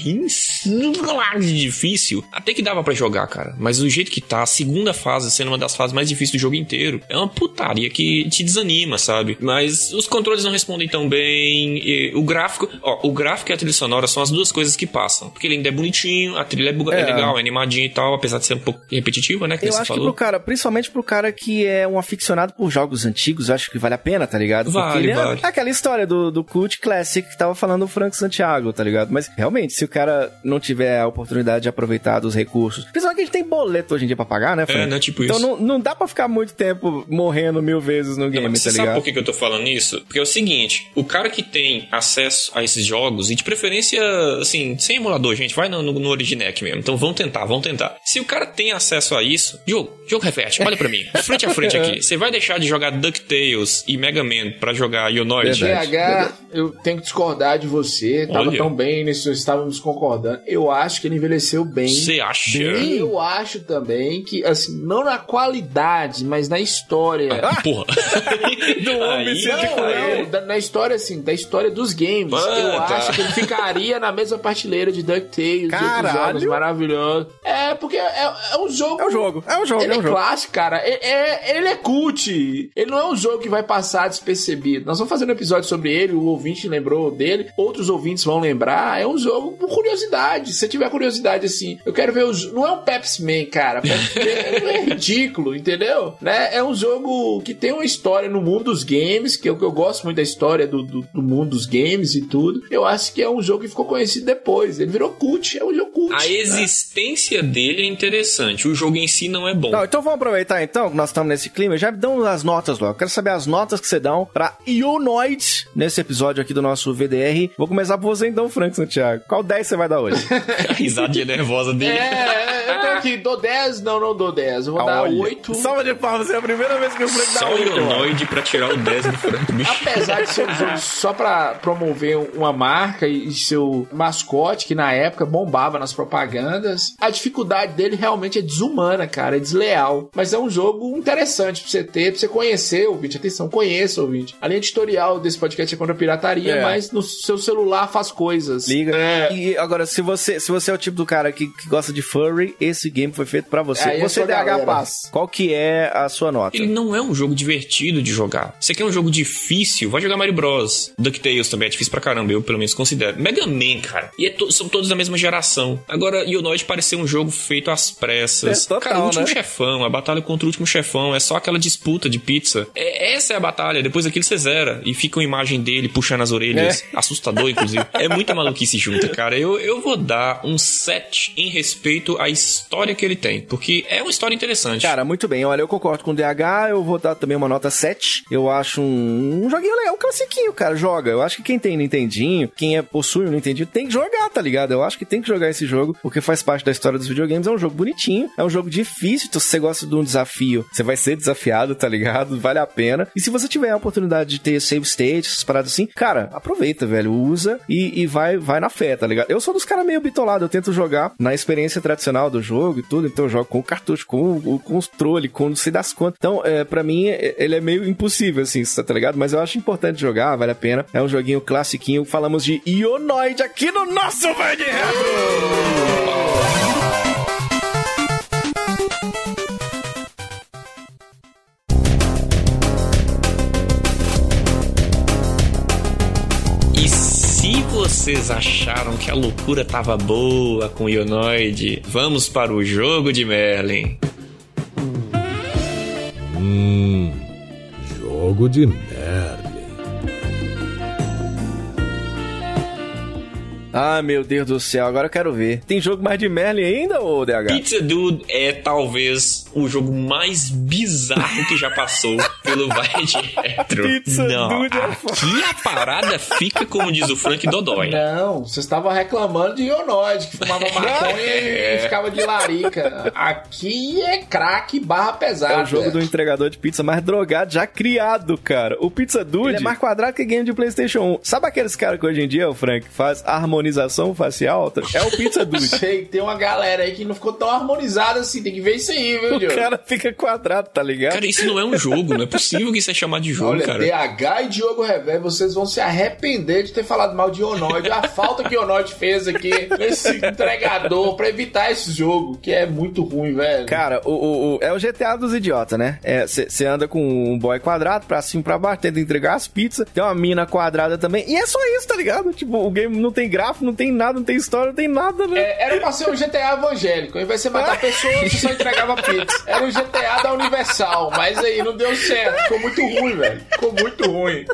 difícil, até que dava pra jogar, cara. Mas do jeito que tá, a segunda fase sendo uma das fases mais difíceis do jogo inteiro, é uma putaria que te desanima, sabe? Mas os controles não respondem tão bem, e o gráfico, ó, o gráfico e a trilha sonora são as duas coisas que passam. Porque ele ainda é bonitinho, a trilha é, é É. legal, é animadinha e tal, apesar de ser um pouco repetitiva, né? Que Eu acho que falou. pro cara, principalmente pro cara que é um aficionado por jogos antigos, eu acho que vale a pena, tá ligado? Porque Vale, ele é- vale. é aquela história do, do Cult Classic que tava falando o Frank Santiago, tá ligado? Mas realmente, se o cara não tiver a oportunidade de aproveitar dos recursos, principalmente que a gente tem boleto hoje em dia pra pagar, né, Frank? É, né? Tipo Então isso. não, não dá pra ficar muito tempo morrendo mil vezes no Não, game, mas tá você sabe ligado? por que que eu tô falando isso? Porque é o seguinte, o cara que tem acesso a esses jogos, e de preferência, assim, sem emulador, gente, vai no, no, no Originec mesmo. Então vamos tentar, vamos tentar. Se o cara tem acesso a isso, jogo, jogo reverte, olha pra mim, [LAUGHS] frente a frente aqui. Você vai deixar de jogar DuckTales e Mega Man pra jogar Ionoid? PH, eu tenho que discordar de você. Tava Olha. tão bem nisso, estávamos concordando. Eu acho que ele envelheceu bem. Você acha? E eu acho também que, assim, não na qualidade, mas na história. Ah, porra. [LAUGHS] Do homem Aí, Não, da- na história, assim, da história dos games. Ah, eu tá. acho que ele ficaria na mesma prateleira de DuckTales, Caralho. jogos maravilhosos. É, porque é, é um jogo. É um jogo, é um jogo, Ele é um é jogo. clássico, cara. É, é- ele é cult. Ele não é um jogo que vai passar despercebido. Nós vamos fazer um episódio sobre ele, o ouvinte lembrou dele, outros ouvintes vão lembrar. É um jogo por curiosidade. Se você tiver curiosidade, assim, eu quero ver os. Não é um Pepsi Man, cara. Pepsi Man é [LAUGHS] ridículo, entendeu? Né? É um jogo que tem uma história no mundo dos games, que eu, que eu gosto muito da história do, do, do mundo dos games e tudo. Eu acho que é um jogo que ficou conhecido depois. Ele virou cult, é um jogo cult. A né? existência dele é interessante, o jogo em si não é bom. Não, então vamos aproveitar então que nós estamos nesse clima. Já dão as notas logo. Quero saber as notas que você dão pra Ionoid nesse episódio aqui do nosso VDR. Vou começar por você então, Frank Santiago. Qual 10 você vai dar hoje? [LAUGHS] A risadinha nervosa dele. É, eu tô aqui, dou 10, não, não dou 10. Eu vou dar Olha. 8. Salva de palmas, é a primeira vez que o Frank dá Só o 8. mano. Ionoid pra tirar o 10 do Frank, bicho. Apesar de ser um jogo [LAUGHS] só pra promover uma marca e seu mascote, que na época bombava nas propagandas, a dificuldade dele realmente é desumana, cara, é desleal. Mas é um jogo interessante pra você ter, pra você conhecer, ouvinte. Atenção, conheça, ouvinte. A linha editorial desse podcast é contra a pirataria, É. mas no seu celular faz coisas. Liga. É. E agora, se você, se você é o tipo do cara que, que gosta de furry, esse game foi feito pra você. É você sua DH. Paz, qual que é a sua nota? Ele não é um jogo divertido de jogar. Você quer um jogo difícil? Vai jogar Mario Bros. DuckTales também é difícil pra caramba, eu pelo menos considero. Mega Man, cara. E é to- são todos da mesma geração. Agora, Ionoid pareceu um jogo feito às pressas. É, total, cara, o último né? chefão, a batalha contra o último chefão, é só aquela disputa de pizza. É, essa é a batalha. Depois daquilo você zera. E fica uma imagem dele puxando as orelhas. Assustador, inclusive. [LAUGHS] É muita maluquice junta, cara. Eu, eu vou dar um 7 em respeito à história que ele tem. Porque é uma história interessante. Cara, muito bem. Olha, eu concordo com o DH, eu vou dar também uma nota 7. Eu acho um, um joguinho legal, um classiquinho, cara. Joga. Eu acho que quem tem Nintendinho, quem é, possui um Nintendinho, tem que jogar, tá ligado? Eu acho que tem que jogar esse jogo, porque faz parte da história dos videogames. É um jogo bonitinho, é um jogo difícil. Então, se você gosta de um desafio, você vai ser desafiado, tá ligado? [LAUGHS] Vale a pena. E se você tiver a oportunidade de ter save state, essas paradas assim, cara, aproveita, velho. Usa e, e vai, vai na fé, tá ligado? Eu sou dos caras meio bitolados, eu tento jogar na experiência tradicional do jogo e tudo, então eu jogo com o cartucho, com o, controle, com não sei das quantas. Então, é, pra mim, é- ele é meio impossível, assim. tá ligado? Mas eu acho importante jogar, vale a pena. É um joguinho classiquinho. Falamos de Ionoid aqui no nosso Vai de Retro! E se vocês acharam que a loucura tava boa com o Ionoid, vamos para o jogo de Merlin. Hum, jogo de Merlin. Ah, meu Deus do céu, agora eu quero ver. Tem jogo mais de Merlin ainda, ô DH? Pizza Dude é talvez o jogo mais bizarro que já passou [LAUGHS] pelo Vai de Retro. Pizza Não, Dude é aqui a parada fica como diz o Frank Dodói. Não, vocês estavam reclamando de Ionoide, que fumava [LAUGHS] maconha e ficava de larica. Aqui é craque barra pesada. É o jogo do entregador de pizza mais drogado já criado, cara. O Pizza Dude Ele é mais quadrado que game de PlayStation 1. Sabe aqueles caras que hoje em dia, o Frank, faz harmonização facial? É o Pizza [LAUGHS] Dude. Sei, tem uma galera aí que não ficou tão harmonizada assim. Tem que ver isso aí, viu, o Diogo? cara fica quadrado, tá ligado? Cara, isso não é um jogo. Não é possível que isso é chamado de jogo, Olha, cara. DH e Diogo Revé, vocês vão se arrepender de ter falado mal de Ionoide. A falta que Ionoide fez aqui nesse entregador pra evitar esse jogo, que é muito ruim, velho. Cara, o, o, o- é o GTA dos idiotas, né? Você anda com um boy quadrado pra cima e pra baixo, tenta entregar as pizzas. Tem uma mina quadrada também. E é só isso, tá ligado? Tipo, o game não tem gráfico, não tem nada, não tem história, não tem nada, né? É, era pra ser um GTA evangélico. Ao invés de você matar [LAUGHS] pessoas, você só entregava pizza. Era um GTA da Universal, mas aí não deu certo. Ficou muito ruim, velho. Ficou muito ruim.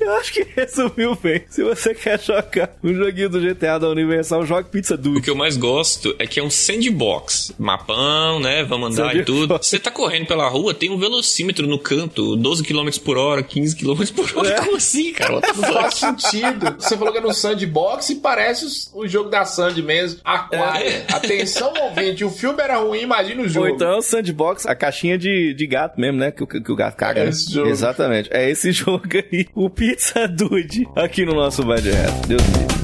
Eu acho que resumiu bem. Se você quer jogar um joguinho do GTA da Universal, jogue Pizza O Dude. que eu mais gosto é que é um sandbox. Mapão, né? Vamos andar e Sandbox. tudo. Você tá correndo pela rua, tem um velocímetro no canto, 12 km por hora, 15 km por hora. É. Como assim, cara? Não faz sentido. Você falou que era um sandbox e parece o jogo da Sandy mesmo. Aquário. Atenção, ouvinte. O filme era ruim, imagina o jogo. Ou então é o sandbox, a caixinha de, de gato mesmo, né? Que, o- que o gato caga. É né? esse jogo. Exatamente. É esse [LAUGHS] jogo aí. O Pizza Dude. Aqui no nosso de Reto. Deus me livre.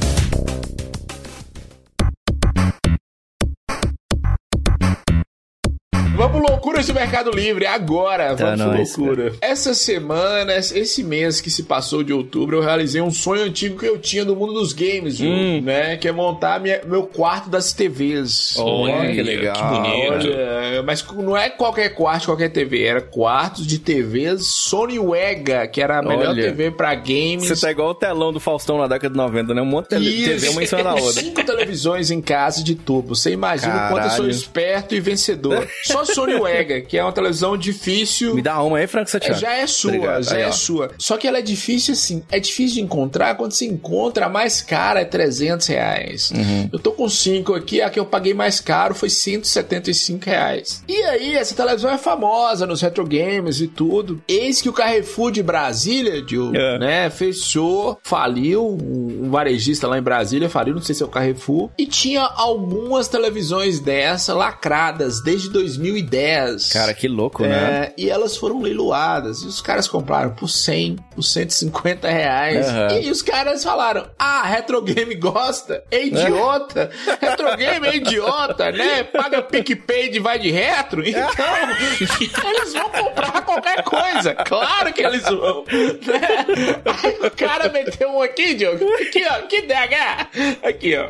Loucuras do Mercado Livre agora. Tá Vamos nóis, loucura. Essa semana, esse mês que se passou de outubro, eu realizei um sonho antigo que eu tinha no mundo dos games, viu? Hum. né? Que é montar minha- meu quarto das TVs. Olha, que legal. Que bonito. Olha, mas não é qualquer quarto, qualquer TV, era quartos de TVs Sony Wega, que era a melhor Olha. TV pra games. Você tá igual o telão do Faustão na década de 90, né? Um monte de TV, uma em cima da outra. [LAUGHS] Cinco televisões em casa de tubo. Você imagina o quanto eu sou Caralho. esperto e vencedor. Só Sony Wega, [LAUGHS] que é uma televisão difícil. Me dá uma aí, Frank É, Santiago. já é sua, Obrigado. já Aí, é sua. Só que ela é difícil assim, é difícil de encontrar. Quando você encontra, a mais cara é 300 reais. Uhum. Eu tô com cinco aqui, a que eu paguei mais caro foi 175 reais. E aí, essa televisão é famosa nos retro games e tudo. Eis que o Carrefour de Brasília, Diogo, É. né, fechou, faliu, um um varejista lá em Brasília faliu, não sei se é o Carrefour, e tinha algumas televisões dessa lacradas desde 2010. Cara, que louco, né? É, e elas foram leiloadas. E os caras compraram por 100, por 150 reais. Aham. E os caras falaram: Ah, Retro Game gosta? É idiota? Retro Game é idiota, né? Paga PicPay de vai de retro. Então, [LAUGHS] eles vão comprar qualquer coisa. Claro que eles vão. Né? Aí o cara meteu um aqui, Diogo. Aqui, ó. Que DH. Aqui, ó.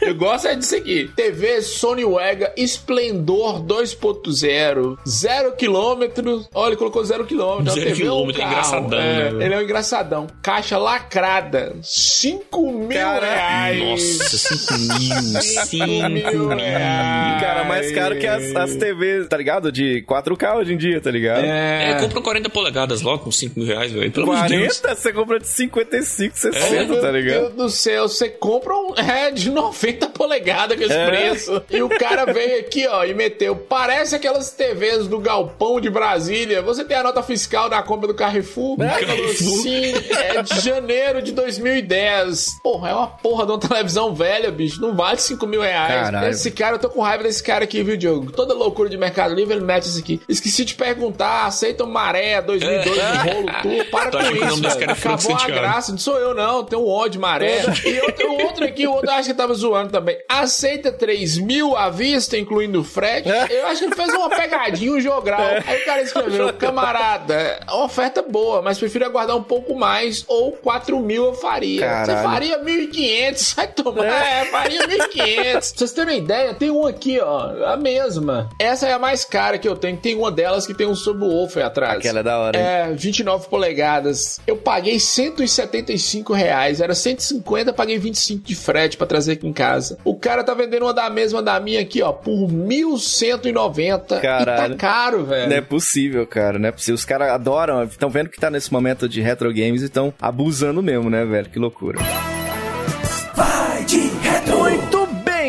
Eu gosto é disso aqui. TV Sony Wega Esplendor 2.0. Zero quilômetros. Olha, ele colocou zero quilômetros. Zero é um quilômetro, é engraçadão, É, né? ele é um engraçadão. Caixa lacrada. 5 mil reais. Nossa, 5 [LAUGHS] mil, 5 mil. reais. Cara, mais caro que as, as TVs, tá ligado? De 4K hoje em dia, tá ligado? É, É. compra 40 polegadas logo com 5 mil reais, velho. Pelo amor de Deus. 40, você compra de 55, 60, Meu tá ligado? Deus do céu, você compra um é, de 90 polegadas com esse É. preço. E o cara veio aqui, ó, e meteu. Parece aquelas TVs do Galpão de Brasília. Você tem a nota fiscal da compra do Carrefour? Carrefour. Sim, é de janeiro de 2010. Porra, é uma porra de uma televisão velha, bicho. Não vale 5 mil reais. Caralho. Esse cara, eu tô com raiva desse cara aqui, viu, Diogo? Toda loucura de Mercado Livre, ele mete isso aqui. Esqueci de perguntar, aceitam maré 2002 no rolo tudo. [LAUGHS] Para Tu com isso, velho. cara é Acabou a graça. Não sou eu, não. Tem um ódio maré. E outro, o outro aqui, o outro eu acho que tava zoando também. Aceita 3 mil à vista, incluindo o frete. Eu acho que ele fez uma pegadinha [LAUGHS] Mercadinho Jogral. É. Aí o cara escreveu, [LAUGHS] camarada, oferta boa, mas prefiro aguardar um pouco mais ou 4 mil eu faria. Caralho. Você faria 1.500, [LAUGHS] vai tomar. É, faria 1.500. [LAUGHS] Pra vocês terem uma ideia, tem uma aqui, ó, a mesma. Essa é a mais cara que eu tenho. Tem uma delas que tem um subwoofer atrás. Aquela é da hora, hein? É, 29 polegadas. Eu paguei 175 reais. Era 150, paguei 25 de frete pra trazer aqui em casa. O cara tá vendendo uma da mesma da minha aqui, ó, por 1.190. Caralho. E tá caro, velho. Não é possível, cara. Não é possível. Os caras adoram. Estão vendo que tá nesse momento de retro games e estão abusando mesmo, né, velho? Que loucura.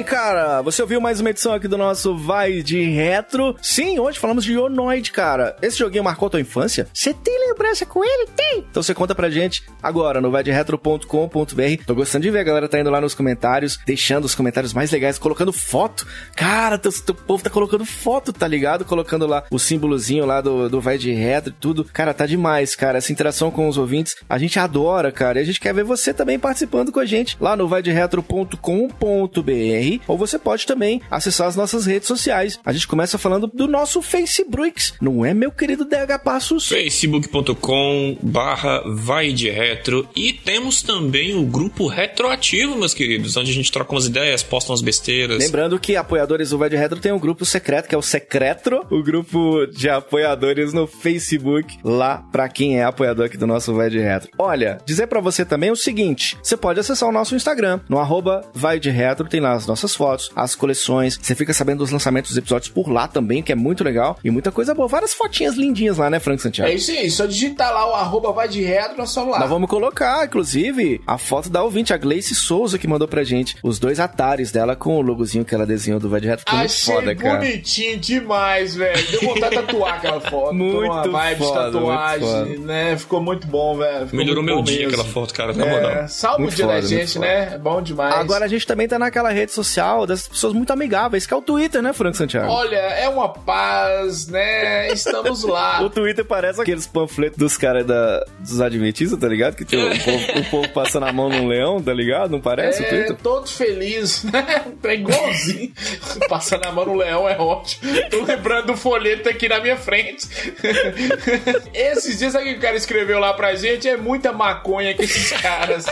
Cara. Você ouviu mais uma edição aqui do nosso Vai de Retro? Sim, hoje falamos de Ionoid, cara. Esse joguinho marcou tua infância? Você tem lembrança com ele? Tem! Então você conta pra gente agora no vaideretro.com.br. Tô gostando de ver a galera tá indo lá nos comentários, deixando os comentários mais legais, colocando foto. Cara, teu, teu povo tá colocando foto, tá ligado? Colocando lá o símbolozinho lá do, do Vai de Retro e tudo. Cara, tá demais, cara. Essa interação com os ouvintes, a gente adora, cara. E a gente quer ver você também participando com a gente lá no ou você pode também acessar as nossas redes sociais. A gente começa falando do nosso Facebook, não é, meu querido DH Passos? facebook.com barra vai de retro e temos também o grupo retroativo, meus queridos, onde a gente troca umas ideias, posta umas besteiras. Lembrando que apoiadores do Vai de Retro tem um grupo secreto, que é o Secretro, o grupo de apoiadores no Facebook, lá pra quem é apoiador aqui do nosso Vai de Retro. Olha, dizer pra você também o seguinte, você pode acessar o nosso Instagram, no arroba Vai de Retro, tem lá as nossas fotos, as coleções, você fica sabendo dos lançamentos dos episódios por lá também, que é muito legal, e muita coisa boa, várias fotinhas lindinhas lá, né, Frank Santiago? É isso aí, só digitar lá o arroba vai de nós somos lá. Nós vamos colocar, inclusive, a foto da ouvinte, a Gleice Souza, que mandou pra gente os dois atares dela com o logozinho que ela desenhou do Vai de Reto. Ficou muito Achei foda, cara. bonitinho demais, velho. Deu vontade de tatuar aquela foto. [LAUGHS] Muito uma vibe foda, de tatuagem, muito né? Ficou muito bom, velho. Melhorou muito meu dia mesmo. aquela foto, cara, na. É, Muito o dia foda, da muito gente, né? É bom demais. Agora a gente também tá naquela rede social das pessoas muito amigáveis, que é o Twitter, né, Frank Santiago? Olha, é uma paz, né? Estamos lá. [LAUGHS] O Twitter parece aqueles panfletos dos caras da, dos adventistas, tá ligado? Que tem o povo, o [LAUGHS] povo passando a mão num leão, tá ligado? Não parece É, todo feliz, né? [LAUGHS] É igualzinho. Passando a mão no leão é ótimo. Tô lembrando do folheto aqui na minha frente. Esses dias aqui que o cara escreveu lá pra gente é muita maconha que esses caras.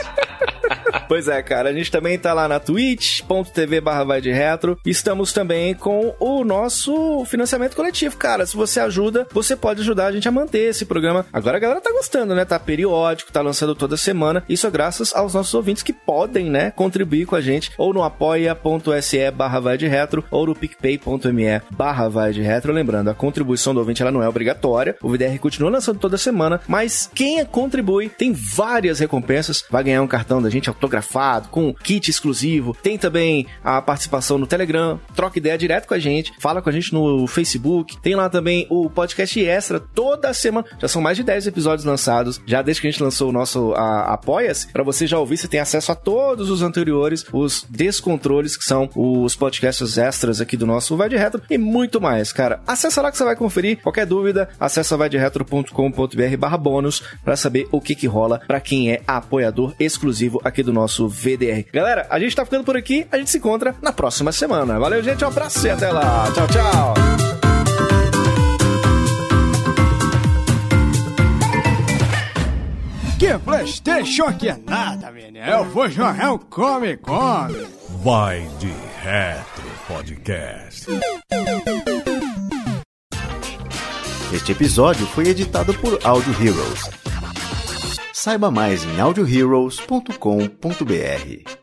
Pois é, cara, a gente também tá lá na twitch.tv barra vai de retro. Estamos também com o nosso financiamento coletivo, cara. Se você ajuda, você pode ajudar a gente a manter esse programa. Agora a galera tá gostando, né? Tá periódico, tá lançando toda semana. Isso é graças aos nossos ouvintes que podem, né, contribuir com a gente ou no apoia.se barra vai de retro ou no picpay.me barra vai de retro. Lembrando, a contribuição do ouvinte ela não é obrigatória. O VDR continua lançando toda semana, mas quem contribui tem várias recompensas. Vai ganhar um cartão da gente autografado, com kit exclusivo. Tem também a participação no Telegram, troca ideia direto com a gente, fala com a gente no Facebook. Tem lá também o podcast extra toda semana. Já são mais de 10 episódios lançados, já desde que a gente lançou o nosso Apoia-se. Pra você já ouvir, você tem acesso a todos os anteriores, os descontroles, que são os podcasts extras aqui do nosso Vai de Retro e muito mais, cara. Acessa lá que você vai conferir. Qualquer dúvida, acessa vaideretro.com.br barra bônus pra saber o que que rola pra quem é apoiador exclusivo aqui do nosso VDR. Galera, a gente tá ficando por aqui, a gente se encontra na próxima semana. Valeu, gente, um abraço e até lá. Tchau, tchau. Que Playstation que é nada, menino. Eu vou jogar um Come Come. Vai de Retro Podcast. Este episódio foi editado por Audio Heroes. Saiba mais em audioheroes.com.br.